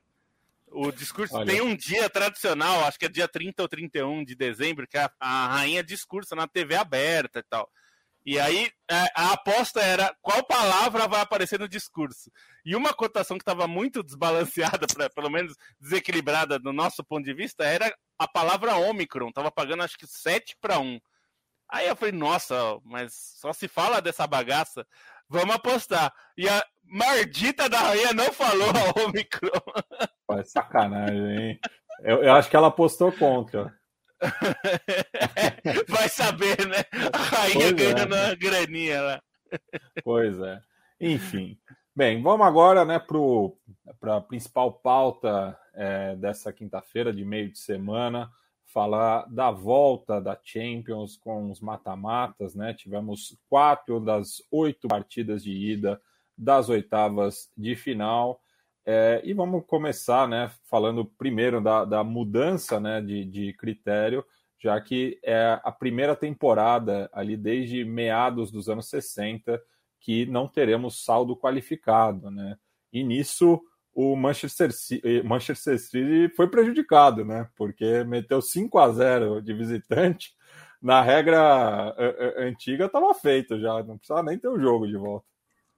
O discurso Olha. tem um dia tradicional, acho que é dia 30 ou 31 de dezembro, que a, a rainha discursa na TV aberta e tal. E aí é, a aposta era qual palavra vai aparecer no discurso. E uma cotação que estava muito [LAUGHS] desbalanceada, pra, pelo menos desequilibrada do nosso ponto de vista, era a palavra Omicron. Tava pagando acho que 7 para 1. Aí eu falei, nossa, mas só se fala dessa bagaça. Vamos apostar. E a maldita da rainha não falou a [LAUGHS] Omicron. Pô, sacanagem, hein? Eu, eu acho que ela apostou contra. [LAUGHS] Vai saber, né? A rainha pois é. ganhando é. uma graninha lá. Pois é. Enfim. Bem, vamos agora né, para a principal pauta é, dessa quinta-feira, de meio de semana, falar da volta da Champions com os mata-matas. Né? Tivemos quatro das oito partidas de ida das oitavas de final. É, e vamos começar né, falando primeiro da, da mudança né, de, de critério, já que é a primeira temporada ali desde meados dos anos 60 que não teremos saldo qualificado. Né? E nisso o Manchester City, eh, Manchester City foi prejudicado, né? porque meteu 5 a 0 de visitante. Na regra antiga estava feito já, não precisava nem ter o jogo de volta.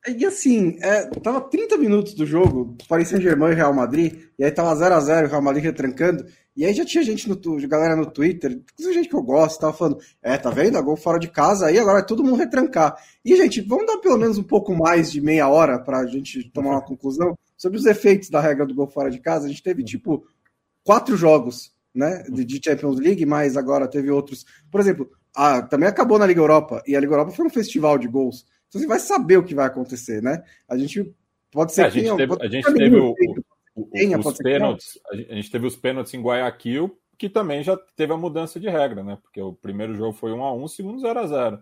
E assim, é, tava 30 minutos do jogo, Paris Saint-Germain e Real Madrid, e aí tava 0x0 o Real Madrid retrancando, e aí já tinha gente, no, galera no Twitter, inclusive gente que eu gosto, tava falando, é, tá vendo? A gol fora de casa, aí agora é todo mundo retrancar. E, gente, vamos dar pelo menos um pouco mais de meia hora pra gente tomar uma conclusão sobre os efeitos da regra do gol fora de casa. A gente teve, tipo, quatro jogos, né, de Champions League, mas agora teve outros. Por exemplo, a, também acabou na Liga Europa, e a Liga Europa foi um festival de gols. Então você vai saber o que vai acontecer, né? A gente pode ser é, a gente teve, a gente teve o, o, tenha, os pênaltis, a gente teve os pênaltis em Guayaquil, que também já teve a mudança de regra, né? Porque o primeiro jogo foi 1 a 1, o segundo 0 a 0.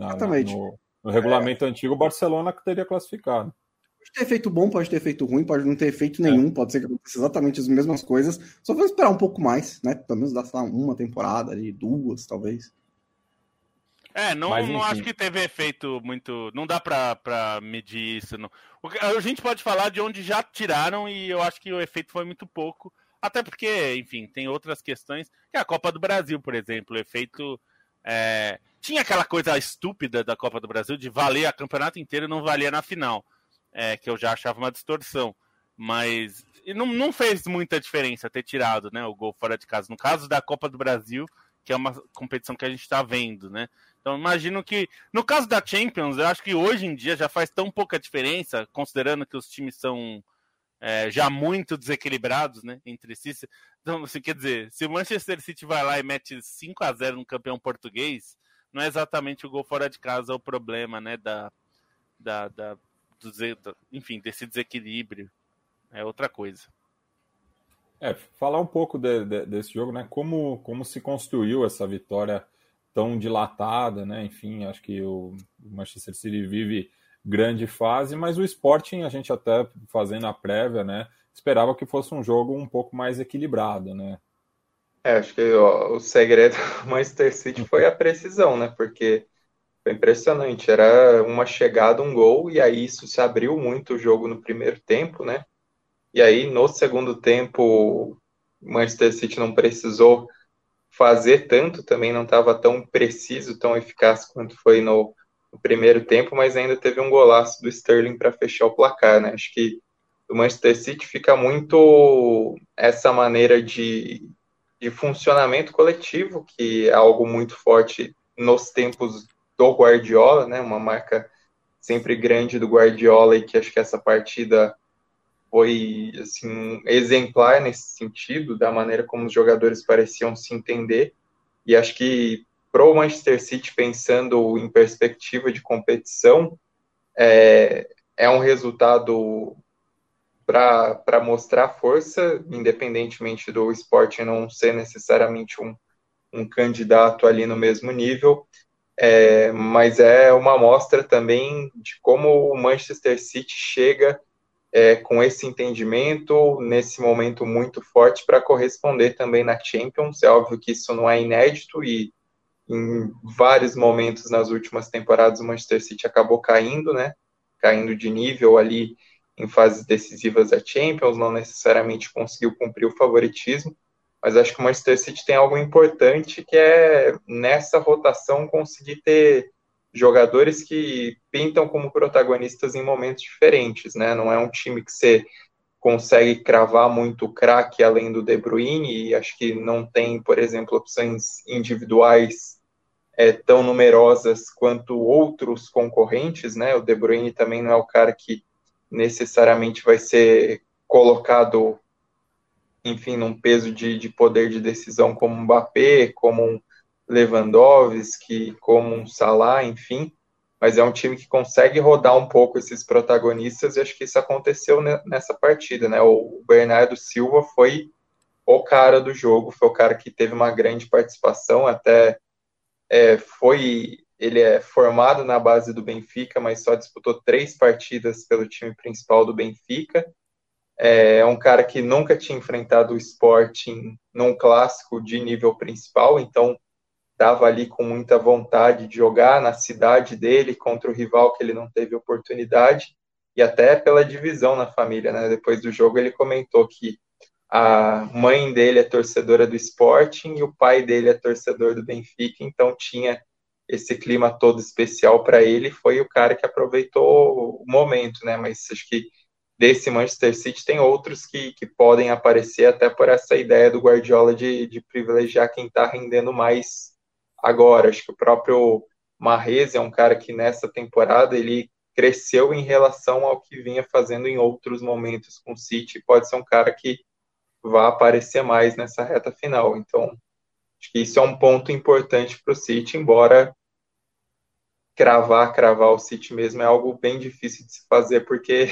Exatamente. No, no regulamento é... antigo, o Barcelona teria classificado. Pode ter efeito bom, pode ter efeito ruim, pode não ter efeito nenhum, é. pode ser que aconteça exatamente as mesmas coisas. Só vamos esperar um pouco mais, né? Pelo menos dar lá, uma temporada ali, duas, talvez. É, não, Mas, não acho que teve efeito muito. Não dá pra, pra medir isso. Não. A gente pode falar de onde já tiraram e eu acho que o efeito foi muito pouco. Até porque, enfim, tem outras questões. Que a Copa do Brasil, por exemplo, o efeito. É... Tinha aquela coisa estúpida da Copa do Brasil de valer a campeonato inteiro e não valia na final. É, que eu já achava uma distorção. Mas não, não fez muita diferença ter tirado né, o gol fora de casa. No caso da Copa do Brasil, que é uma competição que a gente está vendo, né? Então, imagino que, no caso da Champions, eu acho que hoje em dia já faz tão pouca diferença, considerando que os times são é, já muito desequilibrados né, entre si. Então, assim, quer dizer, se o Manchester City vai lá e mete 5 a 0 no campeão português, não é exatamente o gol fora de casa o problema, né? Da, da, da do, enfim, desse desequilíbrio. É outra coisa. É, falar um pouco de, de, desse jogo, né? Como, como se construiu essa vitória tão dilatada, né? Enfim, acho que o Manchester City vive grande fase, mas o Sporting, a gente até fazendo a prévia, né? Esperava que fosse um jogo um pouco mais equilibrado, né? É, acho que ó, o segredo [LAUGHS] do Manchester City foi a precisão, né? Porque foi impressionante, era uma chegada, um gol, e aí isso se abriu muito o jogo no primeiro tempo, né? E aí no segundo tempo, Manchester City não precisou fazer tanto, também não estava tão preciso, tão eficaz quanto foi no, no primeiro tempo, mas ainda teve um golaço do Sterling para fechar o placar, né? Acho que o Manchester City fica muito essa maneira de, de funcionamento coletivo, que é algo muito forte nos tempos do Guardiola, né? Uma marca sempre grande do Guardiola e que acho que essa partida foi assim exemplar nesse sentido da maneira como os jogadores pareciam se entender. E acho que pro Manchester City pensando em perspectiva de competição é, é um resultado para mostrar força, independentemente do Sporting não ser necessariamente um, um candidato ali no mesmo nível, é, mas é uma amostra também de como o Manchester City chega é, com esse entendimento nesse momento muito forte para corresponder também na Champions. É óbvio que isso não é inédito e em vários momentos nas últimas temporadas o Manchester City acabou caindo, né? Caindo de nível ali em fases decisivas da Champions, não necessariamente conseguiu cumprir o favoritismo, mas acho que o Manchester City tem algo importante que é nessa rotação conseguir ter jogadores que pintam como protagonistas em momentos diferentes, né? Não é um time que você consegue cravar muito craque além do De Bruyne e acho que não tem, por exemplo, opções individuais é, tão numerosas quanto outros concorrentes, né? O De Bruyne também não é o cara que necessariamente vai ser colocado, enfim, num peso de, de poder de decisão como um Mbappé, como um Lewandowski, como um Salah, enfim, mas é um time que consegue rodar um pouco esses protagonistas e acho que isso aconteceu nessa partida, né? O Bernardo Silva foi o cara do jogo, foi o cara que teve uma grande participação, até é, foi ele é formado na base do Benfica, mas só disputou três partidas pelo time principal do Benfica. É um cara que nunca tinha enfrentado o Sporting num clássico de nível principal, então estava ali com muita vontade de jogar na cidade dele contra o rival que ele não teve oportunidade e até pela divisão na família, né? Depois do jogo ele comentou que a mãe dele é torcedora do Sporting e o pai dele é torcedor do Benfica, então tinha esse clima todo especial para ele, foi o cara que aproveitou o momento, né? Mas acho que desse Manchester City tem outros que, que podem aparecer até por essa ideia do Guardiola de, de privilegiar quem está rendendo mais agora. Acho que o próprio Marrez é um cara que nessa temporada ele cresceu em relação ao que vinha fazendo em outros momentos com o City. Pode ser um cara que vai aparecer mais nessa reta final. Então, Acho que isso é um ponto importante para o City, embora cravar, cravar o City mesmo é algo bem difícil de se fazer, porque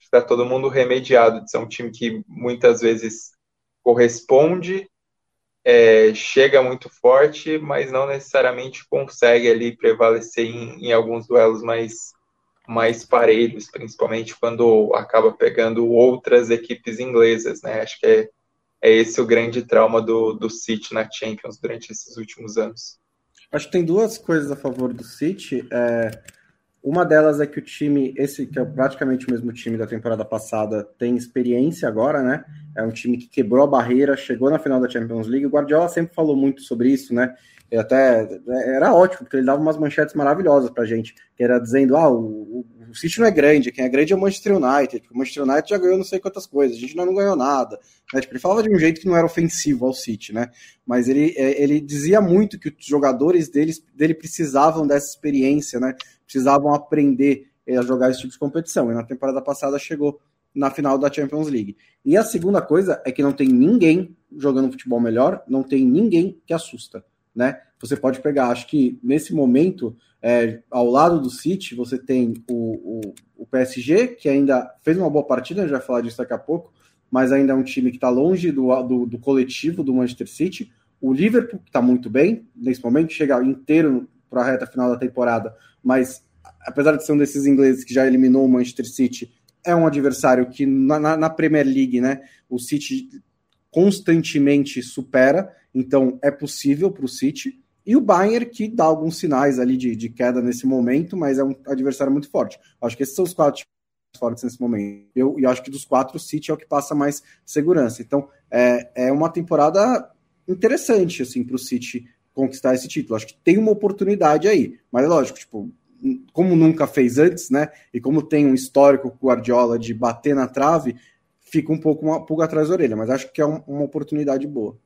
está [LAUGHS] todo mundo remediado de ser um time que muitas vezes corresponde, é, chega muito forte, mas não necessariamente consegue ali prevalecer em, em alguns duelos mais, mais parelhos, principalmente quando acaba pegando outras equipes inglesas, né? Acho que é é esse o grande trauma do, do City na Champions durante esses últimos anos. Acho que tem duas coisas a favor do City. É, uma delas é que o time, esse que é praticamente o mesmo time da temporada passada, tem experiência agora, né? É um time que quebrou a barreira, chegou na final da Champions League. O Guardiola sempre falou muito sobre isso, né? Ele até era ótimo, porque ele dava umas manchetes maravilhosas pra gente, que era dizendo: ah, o, o City não é grande, quem é grande é o Manchester United, tipo, o Manchester United já ganhou não sei quantas coisas, a gente não, ganhou nada. Né? Tipo, ele falava de um jeito que não era ofensivo ao City, né? Mas ele, é, ele dizia muito que os jogadores dele, dele precisavam dessa experiência, né? Precisavam aprender a jogar esse tipo de competição. E na temporada passada chegou na final da Champions League. E a segunda coisa é que não tem ninguém jogando futebol melhor, não tem ninguém que assusta né? Você pode pegar, acho que nesse momento, é, ao lado do City, você tem o, o, o, PSG, que ainda fez uma boa partida, a gente vai falar disso daqui a pouco, mas ainda é um time que está longe do, do, do, coletivo do Manchester City. O Liverpool, que está muito bem, nesse momento, chega inteiro para a reta final da temporada, mas apesar de ser um desses ingleses que já eliminou o Manchester City, é um adversário que na, na Premier League, né, o City constantemente supera, então é possível para o City. E o Bayern, que dá alguns sinais ali de, de queda nesse momento, mas é um adversário muito forte. Acho que esses são os quatro fortes nesse momento. Eu, e acho que dos quatro, o City é o que passa mais segurança. Então, é, é uma temporada interessante, assim, para o City conquistar esse título. Acho que tem uma oportunidade aí. Mas, lógico, tipo, como nunca fez antes, né? E como tem um histórico com o Guardiola de bater na trave, fica um pouco uma pulga atrás da orelha, mas acho que é um, uma oportunidade boa.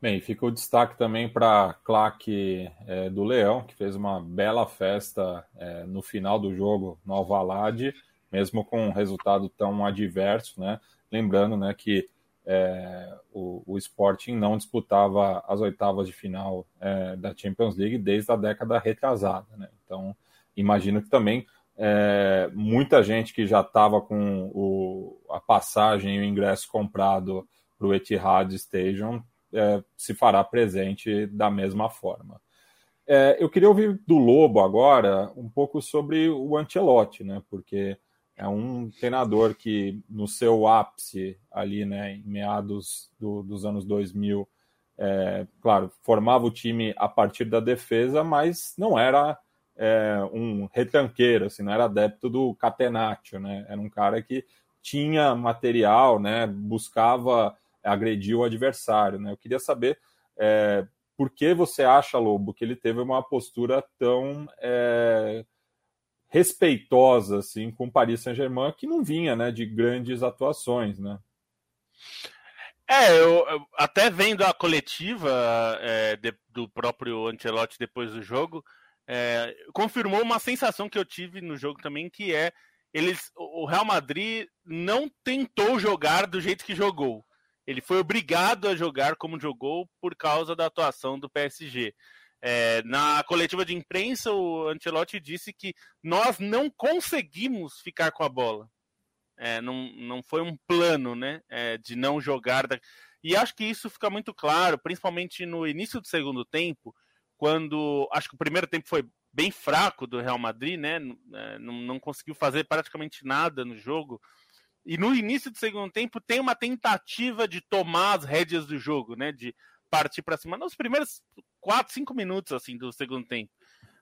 Bem, fica o destaque também para a claque é, do Leão, que fez uma bela festa é, no final do jogo no Alvalade, mesmo com um resultado tão adverso, né? Lembrando né, que é, o, o Sporting não disputava as oitavas de final é, da Champions League desde a década retrasada. Né? Então, imagino que também é, muita gente que já estava com o, a passagem e o ingresso comprado para o Etihad Stadium é, se fará presente da mesma forma. É, eu queria ouvir do Lobo agora um pouco sobre o Ancelotti, né? porque é um treinador que no seu ápice ali, né, em meados do, dos anos 2000, é, claro, formava o time a partir da defesa, mas não era é, um retranqueiro, assim, não era adepto do catenaccio, né? Era um cara que tinha material, né? Buscava agredir o adversário, né? Eu queria saber é, por que você acha, Lobo, que ele teve uma postura tão é, respeitosa assim com o Paris Saint-Germain, que não vinha né, de grandes atuações, né? É, eu, eu até vendo a coletiva é, de, do próprio Ancelotti depois do jogo, é, confirmou uma sensação que eu tive no jogo também, que é eles, o Real Madrid não tentou jogar do jeito que jogou. Ele foi obrigado a jogar como jogou por causa da atuação do PSG. É, na coletiva de imprensa, o Ancelotti disse que nós não conseguimos ficar com a bola. É, não, não foi um plano né, é, de não jogar. Da... E acho que isso fica muito claro, principalmente no início do segundo tempo, quando acho que o primeiro tempo foi bem fraco do Real Madrid, né? É, não, não conseguiu fazer praticamente nada no jogo. E no início do segundo tempo tem uma tentativa de tomar as rédeas do jogo, né? De partir para cima nos primeiros 4, 5 minutos assim do segundo tempo.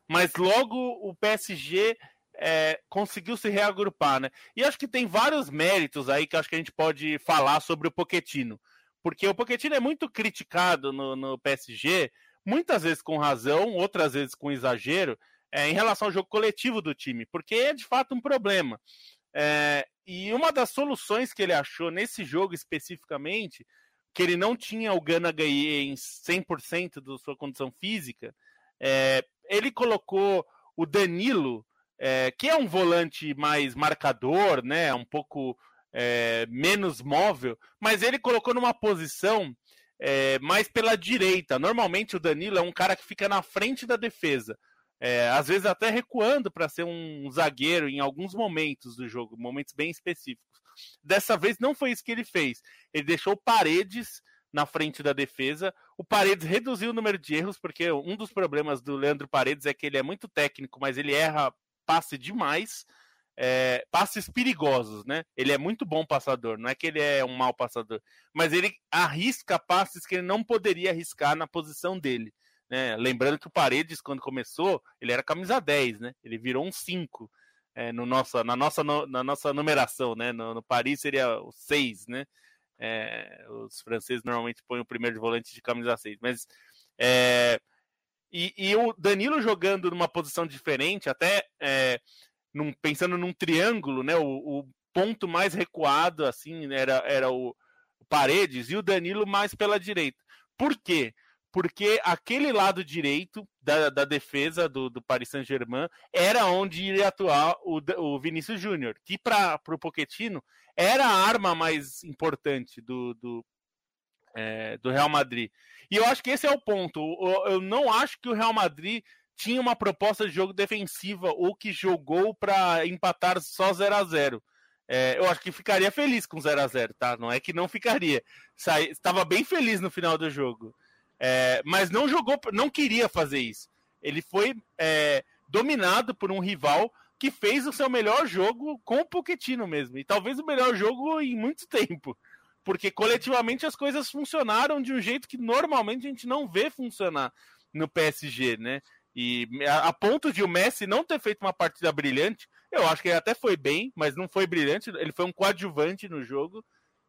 Mas logo o PSG é, conseguiu se reagrupar, né? E acho que tem vários méritos aí que acho que a gente pode falar sobre o Poquetino. Porque o Poquetino é muito criticado no, no PSG, muitas vezes com razão, outras vezes com exagero, é, em relação ao jogo coletivo do time, porque é de fato um problema. É, e uma das soluções que ele achou nesse jogo especificamente que ele não tinha o Gana Gaye em 100% da sua condição física, é, ele colocou o Danilo, é, que é um volante mais marcador, né, um pouco é, menos móvel, mas ele colocou numa posição é, mais pela direita. Normalmente o Danilo é um cara que fica na frente da defesa. É, às vezes até recuando para ser um zagueiro em alguns momentos do jogo, momentos bem específicos. Dessa vez não foi isso que ele fez. Ele deixou Paredes na frente da defesa. O Paredes reduziu o número de erros, porque um dos problemas do Leandro Paredes é que ele é muito técnico, mas ele erra passe demais. É, passes perigosos, né? Ele é muito bom passador, não é que ele é um mau passador, mas ele arrisca passes que ele não poderia arriscar na posição dele. Né? Lembrando que o Paredes, quando começou, ele era camisa 10, né? Ele virou um 5 é, no nossa, na, nossa, no, na nossa numeração, né? No, no, Paris seria o 6, né? É, os franceses normalmente põem o primeiro de volante de camisa 6. Mas. É, e, e, o Danilo jogando numa posição diferente, até é, num, pensando num triângulo, né? O, o, ponto mais recuado, assim, era, era o, o Paredes e o Danilo mais pela direita. Por quê? Porque aquele lado direito da, da defesa do, do Paris Saint-Germain era onde iria atuar o, o Vinícius Júnior, que para o Pochettino era a arma mais importante do, do, é, do Real Madrid. E eu acho que esse é o ponto. Eu, eu não acho que o Real Madrid tinha uma proposta de jogo defensiva ou que jogou para empatar só 0 a 0 é, eu acho que ficaria feliz com 0 a 0 tá? Não é que não ficaria. Estava bem feliz no final do jogo. É, mas não jogou, não queria fazer isso. Ele foi é, dominado por um rival que fez o seu melhor jogo com o Pochettino mesmo. E talvez o melhor jogo em muito tempo. Porque coletivamente as coisas funcionaram de um jeito que normalmente a gente não vê funcionar no PSG, né? E a, a ponto de o Messi não ter feito uma partida brilhante, eu acho que ele até foi bem, mas não foi brilhante. Ele foi um coadjuvante no jogo.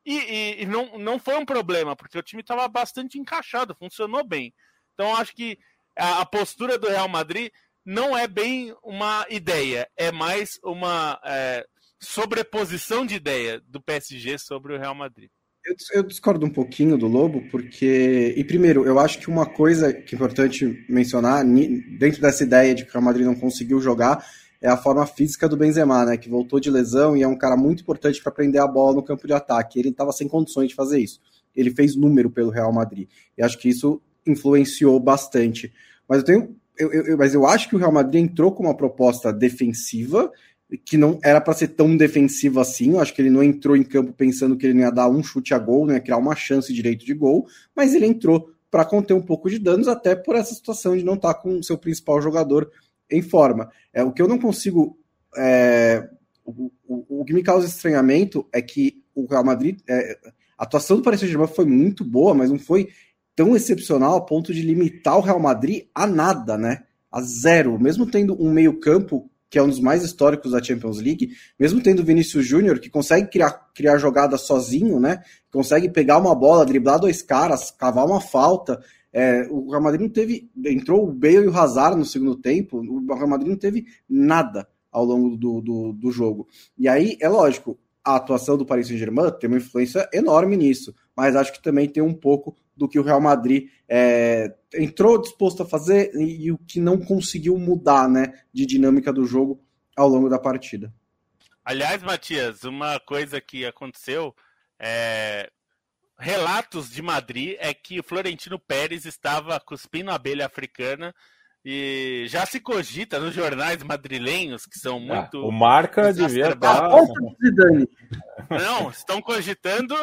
E, e, e, não, não foi um problema, porque o time estava bastante encaixado, funcionou bem. Então acho que a, a, postura do Real Madrid não é bem uma ideia, é mais uma é, sobreposição de ideia do PSG sobre o Real Madrid. Eu, eu, discordo um pouquinho do Lobo, porque. E primeiro, eu acho que uma coisa que é importante mencionar, dentro dessa ideia de que o Real Madrid não conseguiu jogar, é a forma física do Benzema, né? Que voltou de lesão e é um cara muito importante para prender a bola no campo de ataque. Ele estava sem condições de fazer isso. Ele fez número pelo Real Madrid. E acho que isso influenciou bastante. Mas eu tenho. Eu, eu, mas eu acho que o Real Madrid entrou com uma proposta defensiva que não era para ser tão defensivo assim. Eu acho que ele não entrou em campo pensando que ele não ia dar um chute a gol, não ia criar uma chance direito de gol, mas ele entrou para conter um pouco de danos, até por essa situação de não estar tá com o seu principal jogador em forma. É o que eu não consigo. É, o, o, o, que me causa estranhamento é que o Real Madrid. É, a atuação do Paris Saint-Germain foi muito boa, mas não foi tão excepcional a ponto de limitar o Real Madrid a nada, né? A zero. Mesmo tendo um meio-campo que é um dos mais históricos da Champions League, mesmo tendo Vinícius Júnior, que consegue criar, criar jogada sozinho, né? Consegue pegar uma bola, driblar dois caras, cavar uma falta. É, o Real Madrid não teve. Entrou o Bale e o Hazard no segundo tempo, o Real Madrid não teve nada ao longo do, do, do jogo. E aí, é lógico, a atuação do Paris Saint-Germain tem uma influência enorme nisso, mas acho que também tem um pouco do que o Real Madrid é, entrou disposto a fazer e, e, o que não conseguiu mudar né, de dinâmica do jogo ao longo da partida. Aliás, Matias, uma coisa que aconteceu é, relatos de Madrid é que o Florentino Pérez estava cuspindo a abelha africana e já se cogita nos jornais madrilenhos, que são ah, muito. Ah, o Marca devia dar. Não, estão cogitando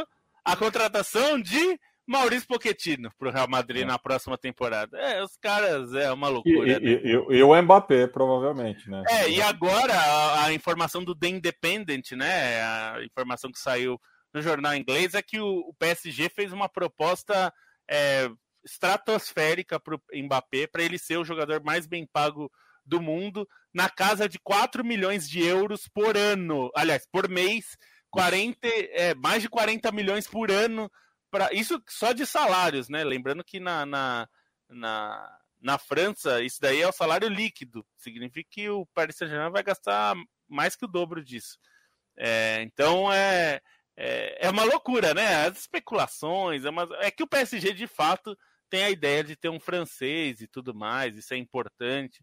a contratação de Maurício Pochettino para o Real Madrid é. na próxima temporada. É, os caras é uma loucura. E, né? e, e, e o Mbappé, provavelmente, né? É, e agora a, a, informação do The Independent, né? A informação que saiu no jornal inglês é que o, o PSG fez uma proposta é, estratosférica para o Mbappé para ele ser o jogador mais bem pago do mundo, na casa de 4 milhões de euros por ano. Aliás, por mês, 40, é, mais de 40 milhões por ano para isso só de salários, né? Lembrando que na, na, na, na, França isso daí é o salário líquido, significa que o Paris Saint-Germain vai gastar mais que o dobro disso. É, então é, é, é, uma loucura, né? As especulações, é, uma, é que o PSG de fato tem a ideia de ter um francês e tudo mais, isso é importante.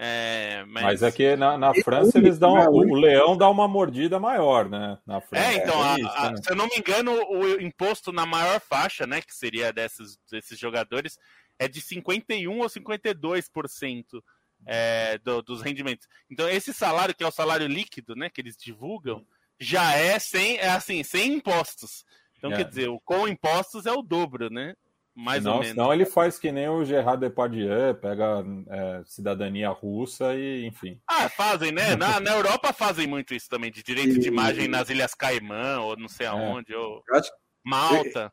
É, mas... mas aqui é na, na França eles dão. O leão dá uma mordida maior, né? Na França. É, então, é isso, a, né? se eu não me engano, o imposto na maior faixa, né? Que seria desses, desses jogadores, é de 51 ou 52% é, do, dos rendimentos. Então, esse salário, que é o salário líquido, né? Que eles divulgam, já é sem, é assim, sem impostos. Então, é. quer dizer, o com impostos é o dobro, né? mais senão, ou menos. Senão ele faz que nem o Gerard Depardieu, pega é, cidadania russa e enfim. Ah, fazem, né? Na, na Europa fazem muito isso também, de direito e... de imagem nas Ilhas Caimã, ou não sei é. aonde, é. ou acho... Malta.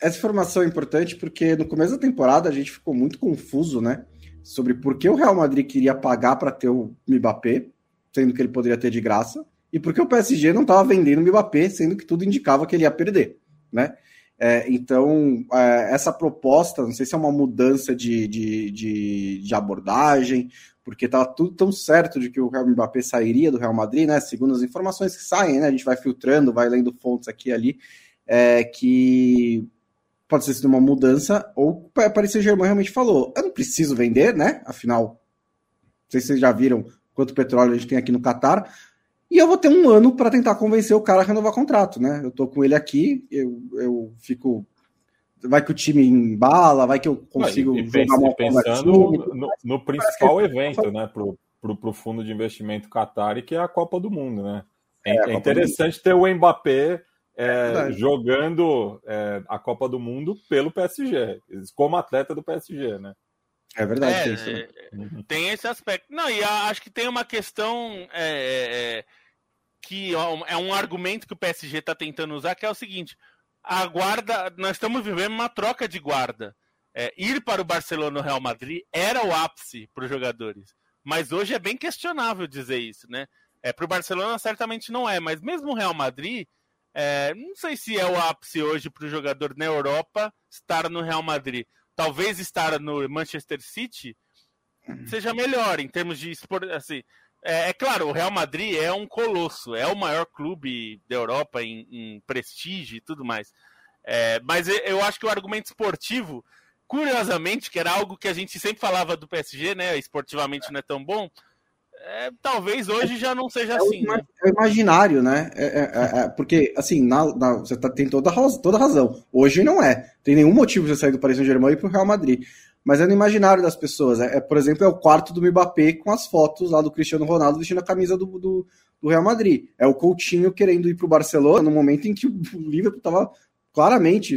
Essa informação é importante porque no começo da temporada a gente ficou muito confuso, né? Sobre por que o Real Madrid queria pagar para ter o Mbappé, sendo que ele poderia ter de graça, e por que o PSG não estava vendendo o Mbappé, sendo que tudo indicava que ele ia perder, né? É, então, é, essa proposta, não sei se é uma mudança de, de, de, de abordagem, porque estava tudo tão certo de que o Mbappé sairia do Real Madrid, né? Segundo as informações que saem, né? A gente vai filtrando, vai lendo fontes aqui e ali, é, que pode ser sido uma mudança, ou Paris Saint-Germain realmente falou, eu não preciso vender, né? Afinal, não sei se vocês já viram quanto petróleo a gente tem aqui no Catar, e eu vou ter um ano para tentar convencer o cara a renovar contrato, né? Eu tô com ele aqui, eu, eu fico. Vai que o time embala, vai que eu consigo. E, e uma pensando no, no, principal evento, né, pro, pro, pro fundo de investimento Qatar, que é a Copa do Mundo, né? É, é interessante ter o Mbappé é, jogando é, a Copa do Mundo pelo PSG, como atleta do PSG, né? É verdade, é, tem, isso, né? É, tem esse aspecto. Não, e acho que tem uma questão é, é que é um argumento que o PSG está tentando usar, que é o seguinte: a guarda, nós estamos vivendo uma troca de guarda. É, ir para o Barcelona ou Real Madrid era o ápice para os jogadores, mas hoje é bem questionável dizer isso, né? É, para o Barcelona certamente não é, mas mesmo o Real Madrid, é, não sei se é o ápice hoje para o jogador na Europa estar no Real Madrid. Talvez estar no Manchester City seja melhor em termos de. Assim, é, é, claro, o Real Madrid é um colosso, é o maior clube da Europa em, em prestígio e tudo mais. É, mas eu acho que o argumento esportivo, curiosamente, que era algo que a gente sempre falava do PSG, né? Esportivamente não é tão bom. É, talvez hoje já não seja é assim. Né? É imaginário, né? É, é, porque, assim, na, na, você tá, tem toda, toda razão. Hoje não é. Tem nenhum motivo de você sair do Paris Saint-Germain e ir pro Real Madrid mas é no imaginário das pessoas. É, é, por exemplo, é o quarto do Mbappé com as fotos lá do Cristiano Ronaldo vestindo a camisa do, do, do Real Madrid. É o Coutinho querendo ir para o Barcelona no momento em que o [LAUGHS] Liverpool estava claramente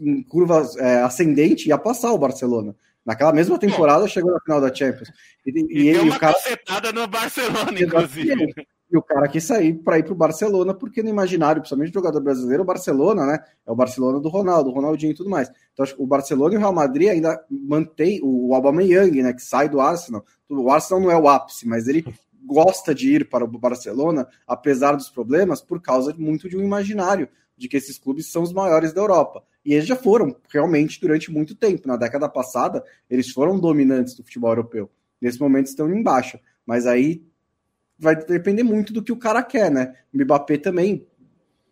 em curva é, ascendente e ia passar o Barcelona. Naquela mesma temporada chegou na final da Champions. E, e, e ele, deu uma o cara... no Barcelona, inclusive e o cara quis sair para ir para o Barcelona, porque no imaginário, principalmente do jogador brasileiro, o Barcelona, né? É o Barcelona do Ronaldo, o Ronaldinho e tudo mais. Então, acho que o Barcelona e o Real Madrid ainda mantém o Aubameyang, né? Que sai do Arsenal. O Arsenal não é o ápice, mas ele gosta de ir para o Barcelona, apesar dos problemas, por causa muito de um imaginário de que esses clubes são os maiores da Europa. E eles já foram, realmente, durante muito tempo. Na década passada, eles foram dominantes do futebol europeu. Nesse momento estão embaixo. Mas aí vai depender muito do que o cara quer, né? O Mbappé também,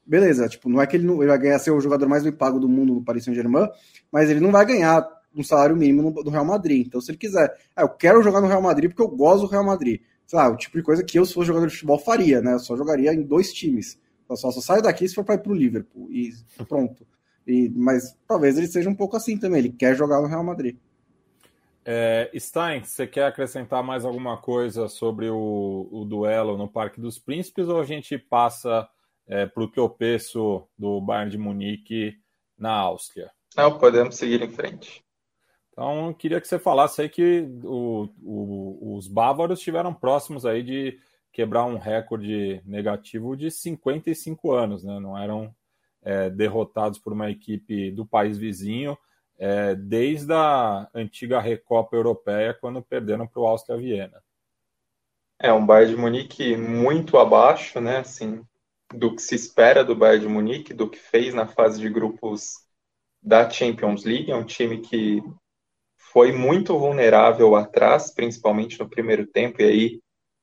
beleza, tipo, não é que ele, não, ele vai ganhar ser o jogador mais bem pago do mundo no Paris Saint-Germain, mas ele não vai ganhar um salário mínimo no, no, Real Madrid. Então, se ele quiser, ah, eu quero jogar no Real Madrid porque eu gosto do Real Madrid. Sei lá, o tipo de coisa que eu, se fosse jogador de futebol, faria, né? Eu só jogaria em dois times. Eu só, só saio daqui se for para ir pro Liverpool. E pronto. E, mas talvez ele seja um pouco assim também. Ele quer jogar no Real Madrid. É, Stein, você quer acrescentar mais alguma coisa sobre o, o, duelo no Parque dos Príncipes ou a gente passa é, para o tropeço do Bayern de Munique na Áustria? Não, podemos seguir em frente. Então, queria que você falasse aí que o, o, os bávaros estiveram próximos aí de quebrar um recorde negativo de 55 anos, né? Não eram é, derrotados por uma equipe do país vizinho é, desde a antiga Recopa Europeia, quando perderam para o Áustria Viena. É um Bayern de Munique muito abaixo, né, assim, do que se espera do Bayern de Munique, do que fez na fase de grupos da Champions League, é um time que foi muito vulnerável atrás, principalmente no primeiro tempo, e aí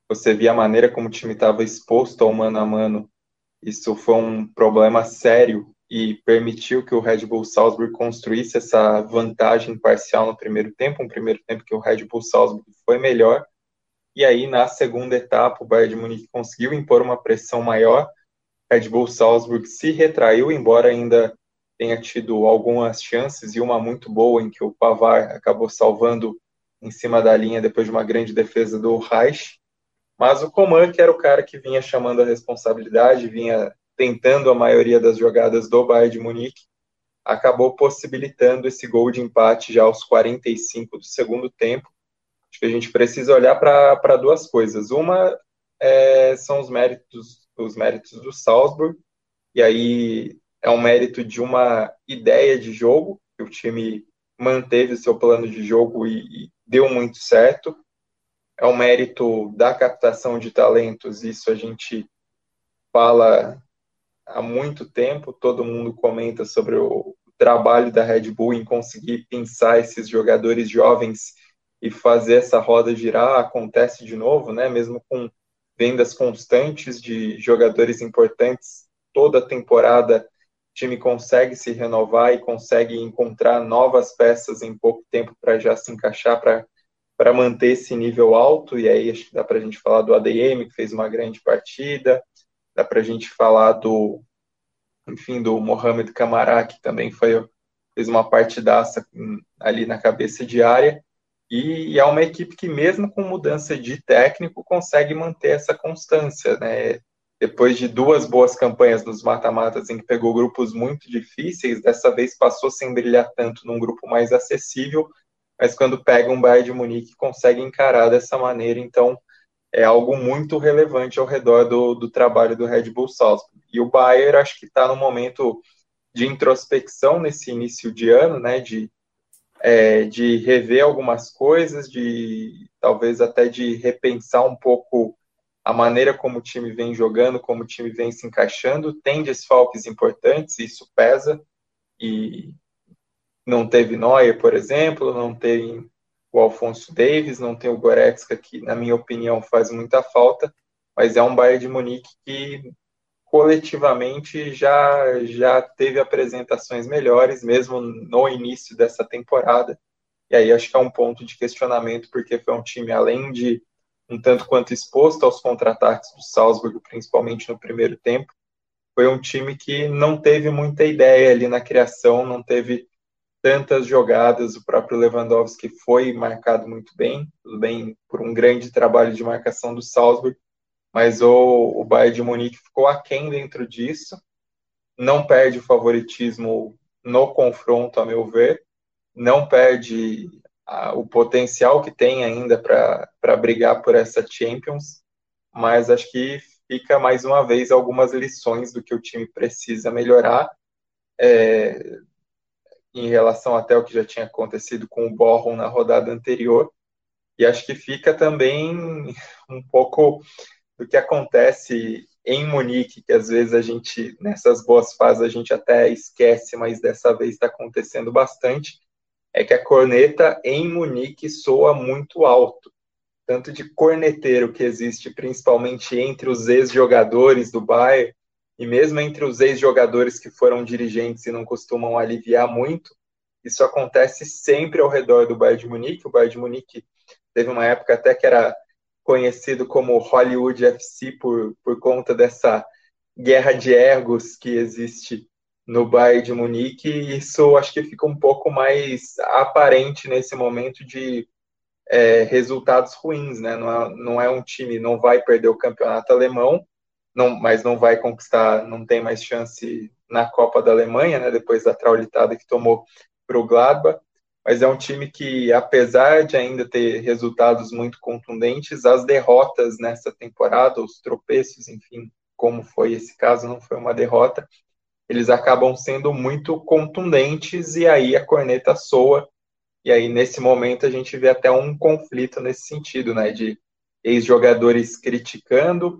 você via a maneira como o time estava exposto ao mano a mano. Isso foi um problema sério e permitiu que o Red Bull Salzburg construísse essa vantagem parcial no primeiro tempo, um primeiro tempo que o Red Bull Salzburg foi melhor, e aí na segunda etapa o Bayern de Munique conseguiu impor uma pressão maior, Red Bull Salzburg se retraiu, embora ainda tenha tido algumas chances e uma muito boa em que o Pavar acabou salvando em cima da linha depois de uma grande defesa do Reich, mas o Coman, que era o cara que vinha chamando a responsabilidade, vinha tentando a maioria das jogadas do Bayern de Munique, acabou possibilitando esse gol de empate já aos 45 do segundo tempo. Acho que a gente precisa olhar para duas coisas. Uma é, são os méritos, os méritos do Salzburg, e aí é um mérito de uma ideia de jogo, que o time manteve o seu plano de jogo e, e deu muito certo. É um mérito da captação de talentos, isso a gente fala há muito tempo, todo mundo comenta sobre o trabalho da Red Bull em conseguir pensar esses jogadores jovens e fazer essa roda girar, acontece de novo, né? Mesmo com vendas constantes de jogadores importantes, toda temporada o time consegue se renovar e consegue encontrar novas peças em pouco tempo para já se encaixar para manter esse nível alto. E aí acho que dá para a gente falar do ADM, que fez uma grande partida, dá para a gente falar do, enfim, do Mohamed Camará, que também foi, fez uma partidaça ali na cabeça de área, e é uma equipe que mesmo com mudança de técnico consegue manter essa constância, né? Depois de duas boas campanhas nos mata-matas em que pegou grupos muito difíceis, dessa vez passou sem brilhar tanto num grupo mais acessível, mas quando pega um Bayern de Munique consegue encarar dessa maneira, então é algo muito relevante ao redor do, do trabalho do Red Bull Salzburg. E o Bayern acho que está no momento de introspecção nesse início de ano, né, de, é, de rever algumas coisas, de talvez até de repensar um pouco a maneira como o time vem jogando, como o time vem se encaixando. Tem desfalques importantes, isso pesa, e não teve Neuer, por exemplo, não tem o Alfonso Davis, não tem o Goretzka, que, na minha opinião, faz muita falta, mas é um Bayern de Munique que coletivamente já, já teve apresentações melhores, mesmo no início dessa temporada. E aí acho que é um ponto de questionamento, porque foi um time, além de um tanto quanto exposto aos contra-ataques do Salzburg, principalmente no primeiro tempo, foi um time que não teve muita ideia ali na criação, não teve tantas jogadas. O próprio Lewandowski foi marcado muito bem, tudo bem por um grande trabalho de marcação do Salzburg, mas o, o Bayern de Munique ficou aquém dentro disso, não perde o favoritismo no confronto, a meu ver, não perde a, o potencial que tem ainda para brigar por essa Champions, mas acho que fica mais uma vez algumas lições do que o time precisa melhorar. É, em relação até o que já tinha acontecido com o Borrom na rodada anterior. E acho que fica também [LAUGHS] um pouco do que acontece em Munique, que às vezes a gente, nessas boas fases, a gente até esquece, mas dessa vez está acontecendo bastante, é que a corneta em Munique soa muito alto. Tanto de corneteiro que existe, principalmente entre os ex-jogadores do Bayern, e mesmo entre os ex-jogadores que foram dirigentes e não costumam aliviar muito, isso acontece sempre ao redor do Bayern de Munique. O Bayern de Munique teve uma época até que era conhecido como Hollywood FC por, por conta dessa guerra de egos que existe no Bayern de Munique, e isso acho que fica um pouco mais aparente nesse momento de é, resultados ruins, né? Não é, não é um time, não vai perder o campeonato alemão, não, mas não vai conquistar, não tem mais chance na Copa da Alemanha, né, depois da traulitada que tomou para o Gladbach, mas é um time que, apesar de ainda ter resultados muito contundentes, as derrotas nessa temporada, os tropeços, enfim, como foi esse caso, não foi uma derrota, eles acabam sendo muito contundentes e aí a corneta soa, e aí nesse momento a gente vê até um conflito nesse sentido, né, de ex-jogadores criticando,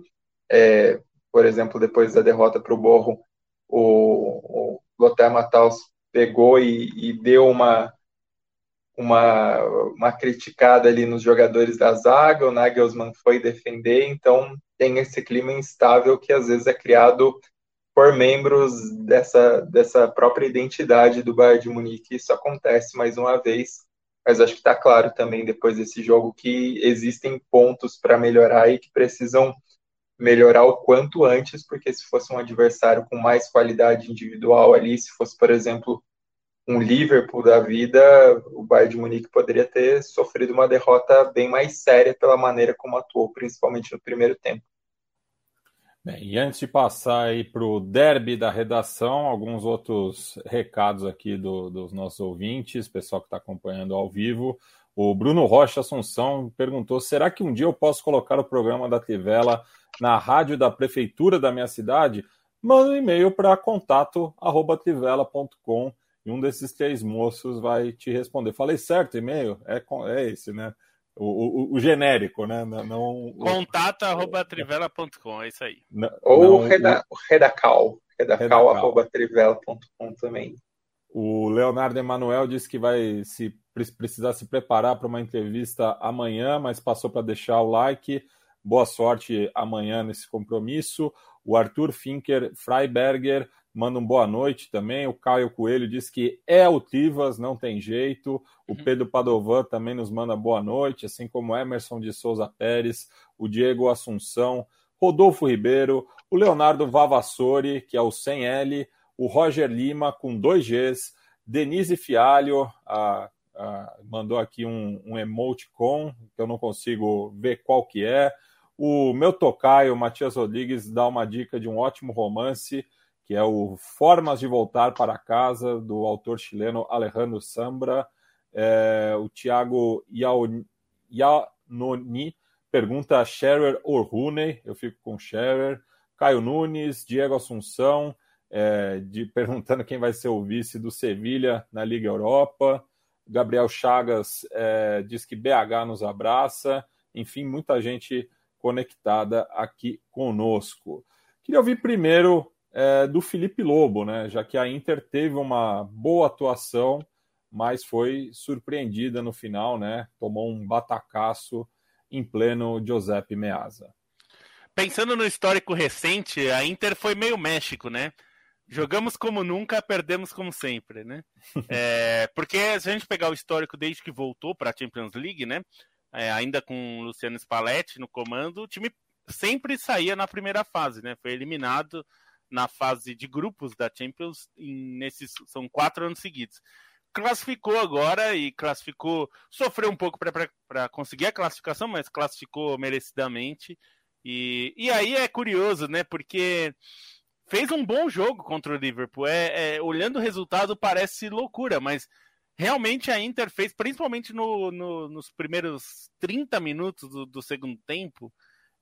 é, por exemplo, depois da derrota para o Borro, o Lothar Matthaus pegou e, e, deu uma, uma, uma criticada ali nos jogadores da zaga, o Nagelsmann foi defender, então tem esse clima instável que às vezes é criado por membros dessa, dessa própria identidade do Bayern de Munique. Isso acontece mais uma vez, mas acho que está claro também depois desse jogo que existem pontos para melhorar e que precisam melhorar o quanto antes, porque se fosse um adversário com mais qualidade individual ali, se fosse, por exemplo, um Liverpool da vida, o Bayern de Munique poderia ter sofrido uma derrota bem mais séria pela maneira como atuou, principalmente no primeiro tempo. Bem, e antes de passar aí para o derby da redação, alguns outros recados aqui do, dos nossos ouvintes, pessoal que está acompanhando ao vivo. O Bruno Rocha Assunção perguntou: será que um dia eu posso colocar o programa da Tivela na rádio da prefeitura da minha cidade, manda um e-mail para contato@trivela.com e um desses três moços vai te responder. Falei certo e-mail? É, é esse, né? O, o, o genérico, né? Não, Contato@trivela.com, é isso aí. Não, Ou não, reda, o, redacal, redacal@trivela.com também. O Leonardo Emanuel disse que vai se precisar se preparar para uma entrevista amanhã, mas passou para deixar o like. Boa sorte amanhã nesse compromisso. O Arthur Finker Freiberger manda um boa noite também. O Caio Coelho diz que é o Tivas, não tem jeito. O uhum. Pedro Padovan também nos manda boa noite, assim como Emerson de Souza Pérez, o Diego Assunção, Rodolfo Ribeiro, o Leonardo Vavassori, que é o 100L, o Roger Lima com dois Gs, Denise Fialho, a, a, mandou aqui um, um emoticon, que eu não consigo ver qual que é. O meu tocaio, Matias Rodrigues, dá uma dica de um ótimo romance, que é o Formas de Voltar para Casa, do autor chileno Alejandro Sambra. É, o Tiago Ianoni pergunta Scherer ou Rooney, eu fico com Scherer. Caio Nunes, Diego Assunção, é, de, [LAUGHS] perguntando quem vai ser o vice do Sevilha na Liga Europa. Gabriel Chagas é, diz que BH nos abraça. Enfim, muita gente conectada aqui conosco. Queria ouvir primeiro é, do Felipe Lobo, né? Já que a Inter teve uma boa atuação mas foi surpreendida no final, né? Tomou um batacaço em pleno Giuseppe Meazza. Pensando no histórico recente, a Inter foi meio México, né? Jogamos como nunca, perdemos como sempre, né? [LAUGHS] É, porque se a gente pegar o histórico desde que voltou para a Champions League, né? É, ainda com o Luciano Spalletti no comando, o time sempre saía na primeira fase, né? Foi eliminado na fase de grupos da Champions em, nesses são quatro anos seguidos. Classificou agora e classificou, sofreu um pouco para conseguir a classificação, mas classificou merecidamente. E, e aí é curioso, né? Porque fez um bom jogo contra o Liverpool. É, é, olhando o resultado parece loucura, mas realmente a Inter fez, principalmente no, no, nos primeiros 30 minutos do, do segundo tempo,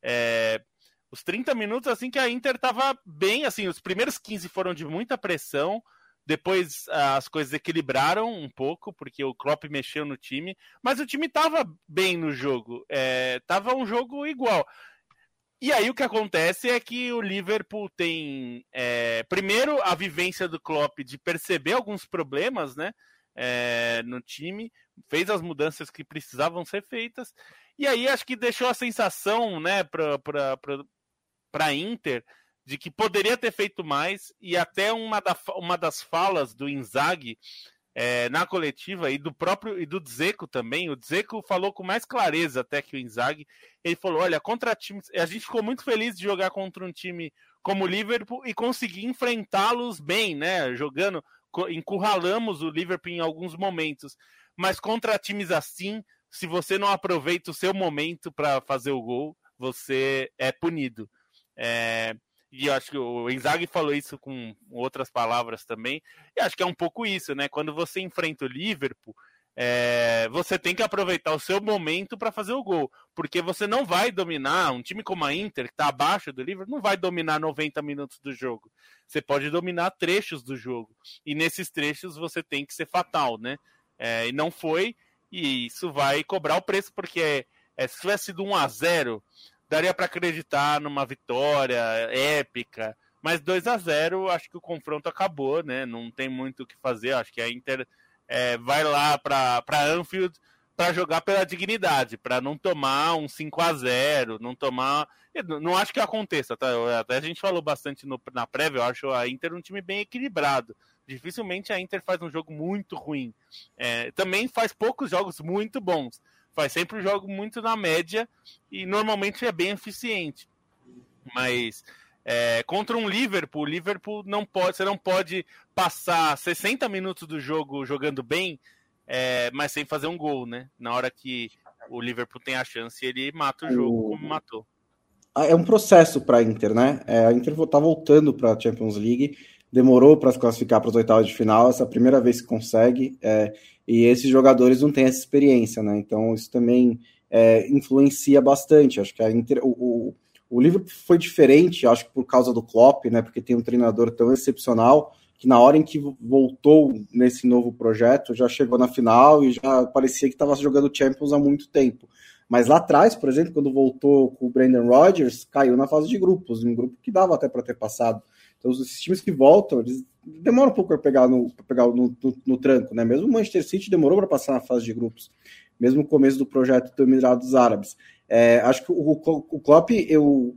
é, os 30 minutos assim que a Inter estava bem, assim, os primeiros 15 foram de muita pressão, depois as coisas equilibraram um pouco, porque o Klopp mexeu no time, mas o time estava bem no jogo, estava um jogo igual. E aí o que acontece é que o Liverpool tem, é, primeiro, a vivência do Klopp de perceber alguns problemas, né, é, no time, fez as mudanças que precisavam ser feitas, e aí acho que deixou a sensação, né, para a Inter de que poderia ter feito mais, e até uma, da, uma das falas do Inzaghi é, na coletiva e do próprio e do Dzeko também. O Dzeko falou com mais clareza até que o Inzaghi. Ele falou: olha, contra times. A gente ficou muito feliz de jogar contra um time como o Liverpool e conseguir enfrentá-los bem, né? Jogando, encurralamos o Liverpool em alguns momentos. Mas contra times assim, se você não aproveita o seu momento para fazer o gol, você é punido. É, e acho que o Inzaghi falou isso com outras palavras também, e acho que é um pouco isso, né? Quando você enfrenta o Liverpool, é, você tem que aproveitar o seu momento para fazer o gol, porque você não vai dominar, um time como a Inter, que está abaixo do Liverpool, não vai dominar 90 minutos do jogo. Você pode dominar trechos do jogo, e nesses trechos você tem que ser fatal, né? É, e não foi, e isso vai cobrar o preço, porque é, é, se tivesse sido 1 a 0 daria para acreditar numa vitória épica. Mas 2 a 0 acho que o confronto acabou, né? Não tem muito o que fazer. Acho que a Inter é, vai lá para Anfield para jogar pela dignidade, para não tomar um 5 a 0 não tomar. Não acho que aconteça, tá? Até a gente falou bastante no, na prévia, eu acho a Inter um time bem equilibrado. Dificilmente a Inter faz um jogo muito ruim. É, também faz poucos jogos muito bons faz sempre um jogo muito na média e normalmente é bem eficiente. Mas é, contra um Liverpool, o Liverpool não pode, você não pode passar 60 minutos do jogo jogando bem, é, mas sem fazer um gol, né? Na hora que o Liverpool tem a chance, ele mata o jogo como matou. Ah, é um processo para a Inter, né? É, a Inter está voltando para a Champions League, demorou para se classificar para as oitavas de final, essa é primeira vez que consegue. É, e esses jogadores não têm essa experiência, né? Então isso também é, influencia bastante. Acho que a Inter, o, o, o foi diferente, acho que por causa do Klopp, né? Porque tem um treinador tão excepcional que na hora em que voltou nesse novo projeto já chegou na final e já parecia que estava jogando Champions há muito tempo. Mas lá atrás, por exemplo, quando voltou com o Brandon Rodgers, caiu na fase de grupos, um grupo que dava até para ter passado. Então, os times que voltam, eles demoram um pouco para pegar, no, pegar no, no, no, tranco, né? Mesmo o Manchester City demorou para passar na fase de grupos, mesmo no começo do projeto do Emirados Árabes. É, acho que o, o Klopp, eu,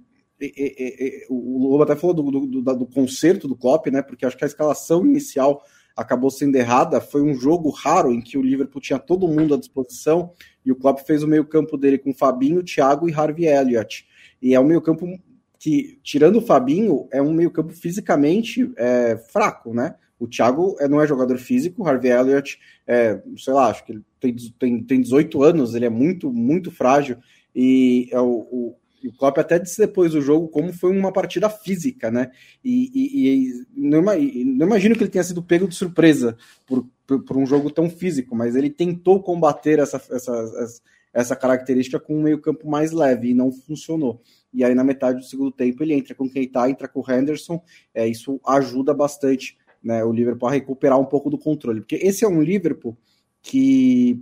o Lobo até falou do, do, do, do do Klopp, né? Porque acho que a escalação inicial acabou sendo errada. Foi um jogo raro em que o Liverpool tinha todo mundo à disposição e o Klopp fez o meio-campo dele com Fabinho, Thiago e Harvey Elliott. E é um meio-campo que, tirando o Fabinho, é um meio-campo fisicamente é, fraco, né? O Thiago é, não é jogador físico, o Harvey Elliott, é, sei lá, acho que ele tem, tem, tem 18 anos, ele é muito, muito frágil, e é o, o, o Klopp até disse depois do jogo como foi uma partida física, né? E, e, e não, não, imagino que ele tenha sido pego de surpresa por, por, por um jogo tão físico, mas ele tentou combater essa, essa, essa característica com um meio-campo mais leve e não funcionou e aí na metade do segundo tempo ele entra com o Keita, entra com o Henderson, é, isso ajuda bastante né, o Liverpool a recuperar um pouco do controle, porque esse é um Liverpool que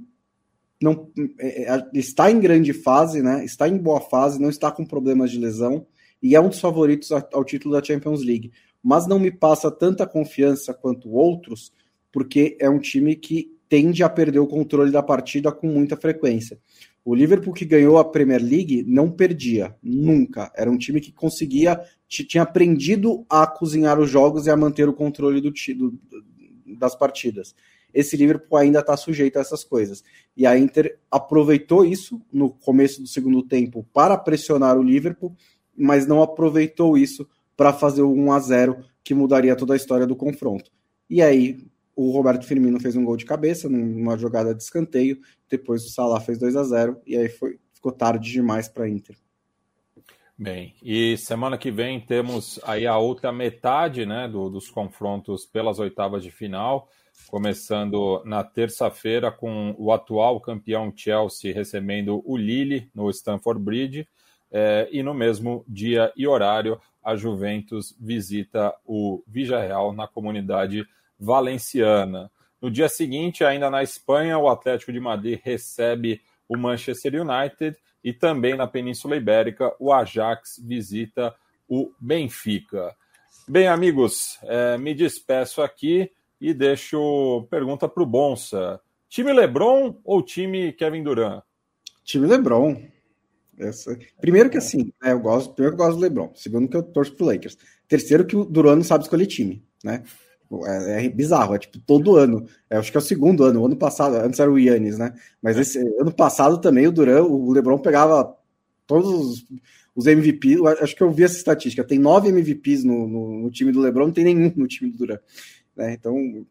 não é, é está em grande fase, né, está em boa fase, não está com problemas de lesão e é um dos favoritos ao título da Champions League, mas não me passa tanta confiança quanto outros, porque é um time que tende a perder o controle da partida com muita frequência. O Liverpool que ganhou a Premier League não perdia, nunca. Era um time que conseguia, tinha aprendido a cozinhar os jogos e a manter o controle do, do das partidas. Esse Liverpool ainda está sujeito a essas coisas. E a Inter aproveitou isso no começo do segundo tempo para pressionar o Liverpool, mas não aproveitou isso para fazer o 1 a 0 que mudaria toda a história do confronto. E aí o Roberto Firmino fez um gol de cabeça numa jogada de escanteio, depois o Salah fez 2 a 0 e aí foi, ficou tarde demais para Inter. Bem, e semana que vem temos aí a outra metade né, do, dos confrontos pelas oitavas de final, começando na terça-feira com o atual campeão Chelsea recebendo o Lille no Stamford Bridge, é, e no mesmo dia e horário a Juventus visita o Villarreal na comunidade valenciana. No dia seguinte, ainda na Espanha, o Atlético de Madrid recebe o Manchester United e também na Península Ibérica, o Ajax visita o Benfica. Bem, amigos, é, me despeço aqui e deixo pergunta para o Bonsa. Time LeBron ou time Kevin Durant? Time LeBron. Essa... Primeiro que assim, né, eu gosto, primeiro que eu gosto do LeBron, segundo que eu torço pro Lakers, terceiro que o Durant não sabe escolher time, né? É, é, bizarro, é tipo todo ano. É, acho que é o segundo ano. O ano passado, antes era o Yannis, né? Mas esse ano passado também o Duran, o Lebron pegava todos os, os MVPs. Acho que eu vi essa estatística. Tem nove MVPs no, no, no time do Lebron, não tem nenhum no time do Duran. Né? Então,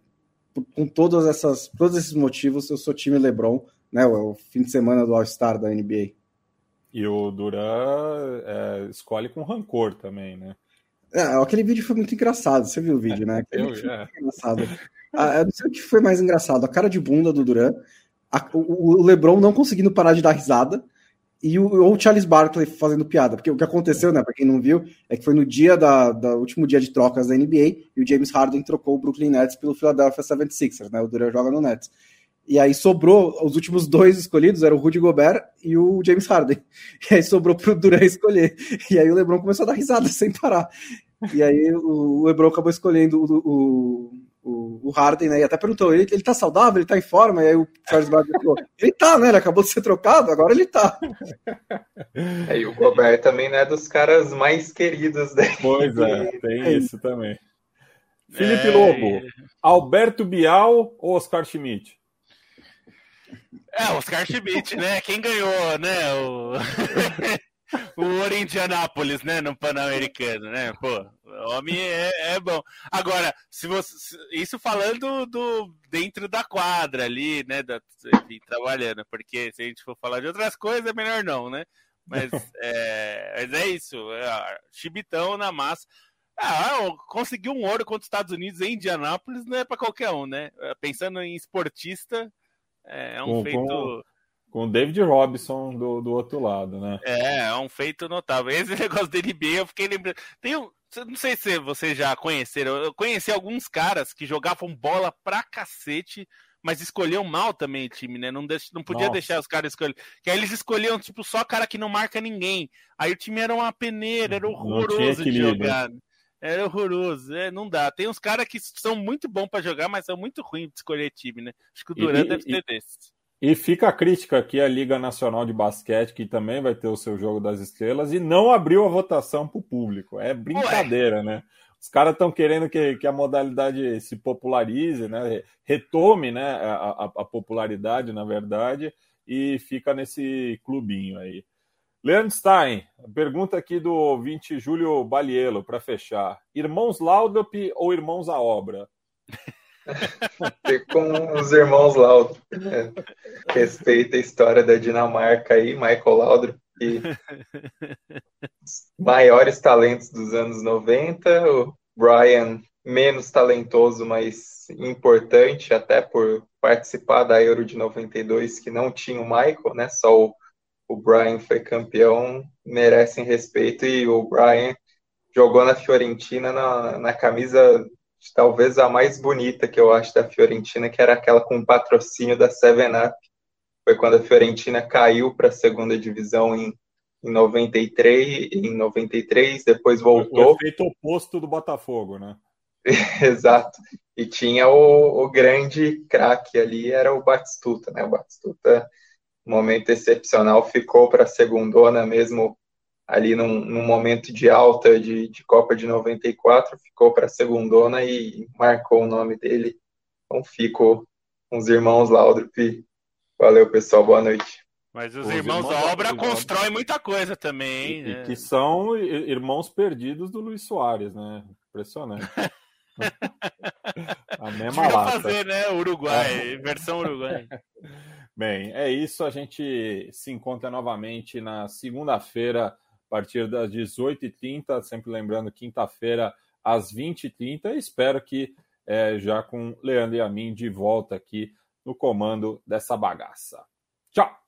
com todas essas, todos esses motivos, eu sou time Lebron, né? O, o fim de semana do All-Star da NBA. E o Duran é, escolhe com rancor também, né? É, aquele vídeo foi muito engraçado, você viu o vídeo, né? Aquele eu, é. engraçado. Ah, eu não sei o que foi mais engraçado, a cara de bunda do Duran, a, o, o, LeBron não conseguindo parar de dar risada, e o, ou o Charles Barkley fazendo piada, porque o que aconteceu, né, para quem não viu, é que foi no dia da, da, último dia de trocas da NBA, e o James Harden trocou o Brooklyn Nets pelo Philadelphia 76ers, né? O Duran joga no Nets. E aí sobrou, os últimos dois escolhidos eram o Rudy Gobert e o James Harden. [LAUGHS] E aí sobrou pro Duran escolher. E aí o LeBron começou a dar risada [LAUGHS] sem parar. E aí o LeBron acabou escolhendo o, o, o Harden, né? E até perguntou, ele, ele tá saudável, ele tá em forma? E aí o Charles Barkley falou, ele tá, né? Ele acabou de ser trocado, agora ele tá. É, e o Gobert também não é dos caras mais queridos dele. Pois é, [LAUGHS] tem é. isso também. Felipe é... Lobo, Alberto Bial ou Oscar Schmidt? É, Oscar Schmidt, né? Quem ganhou, né? O, [LAUGHS] o ouro em Indianápolis, né? No Pan-Americano, né? Pô, homem é, é, bom. Agora, se você. Isso falando do dentro da quadra ali, né? Da, enfim, trabalhando, porque se a gente for falar de outras coisas, é melhor não, né? Mas [LAUGHS] é, mas é isso. É, chibitão na massa. Ah, conseguir um ouro contra os Estados Unidos em Indianápolis não é para qualquer um, né? Pensando em esportista, é, é um com, feito. Com, com o David Robson do, do outro lado, né? É, é um feito notável. Esse [LAUGHS] negócio dele NBA, eu fiquei lembrando. Tem um. Não sei se vocês já conheceram. Eu conheci alguns caras que jogavam bola pra cacete, mas escolhiam mal também o time, né? Não, deix, não podia Nossa. deixar os caras escolher. Que aí eles escolhiam, tipo, só cara que não marca ninguém. Aí o time era uma peneira, era horroroso de jogar. Era horroroso, é, não dá. Tem uns caras que são muito bons para jogar, mas são muito ruins de escolher time, né? Acho que o Duran deve ser desse. E fica a crítica aqui à Liga Nacional de Basquete, que também vai ter o seu jogo das estrelas, e não abriu a votação para o público. É brincadeira, Ué. né? Os caras estão querendo que, que a modalidade se popularize, né? retome né? A, a, a popularidade, na verdade, e fica nesse clubinho aí. Leandro Stein, pergunta aqui do ouvinte Júlio Balielo, para fechar. Irmãos Laudrup ou irmãos à obra? [LAUGHS] com os irmãos Laudrup. É, respeita a história da Dinamarca aí, Michael Laudrup, e [LAUGHS] maiores talentos dos anos 90, o Brian menos talentoso, mas importante, até por participar da Euro de 92, que não tinha o Michael, né? Só o o Brian foi campeão, merecem respeito e o Brian jogou na Fiorentina na, na camisa talvez a mais bonita que eu acho da Fiorentina, que era aquela com patrocínio da Seven Up. Foi quando a Fiorentina caiu para a segunda divisão em, em 93, em 93, depois voltou. O efeito oposto do Botafogo, né? [LAUGHS] Exato. E tinha o, o grande craque ali, era o Batistuta, né? O Batistuta, momento excepcional, ficou para a segundona mesmo ali num, num, momento de alta de, de Copa de 94, ficou para a segundona e marcou o nome dele. Então fico com os irmãos Laudrup. Valeu, pessoal. Boa noite. Mas os, os irmãos, irmãos da obra constroem muita coisa também, hein? E, né? que são irmãos perdidos do Luiz Soares, né? Impressionante. [LAUGHS] a mesma lata. fazer, né? Uruguai, é. versão Uruguai. [LAUGHS] Bem, é isso. A gente se encontra novamente na segunda-feira, a partir das 18h30. Sempre lembrando, quinta-feira, às 20h30. Espero que é, já com Leandro e a mim de volta aqui no comando dessa bagaça. Tchau!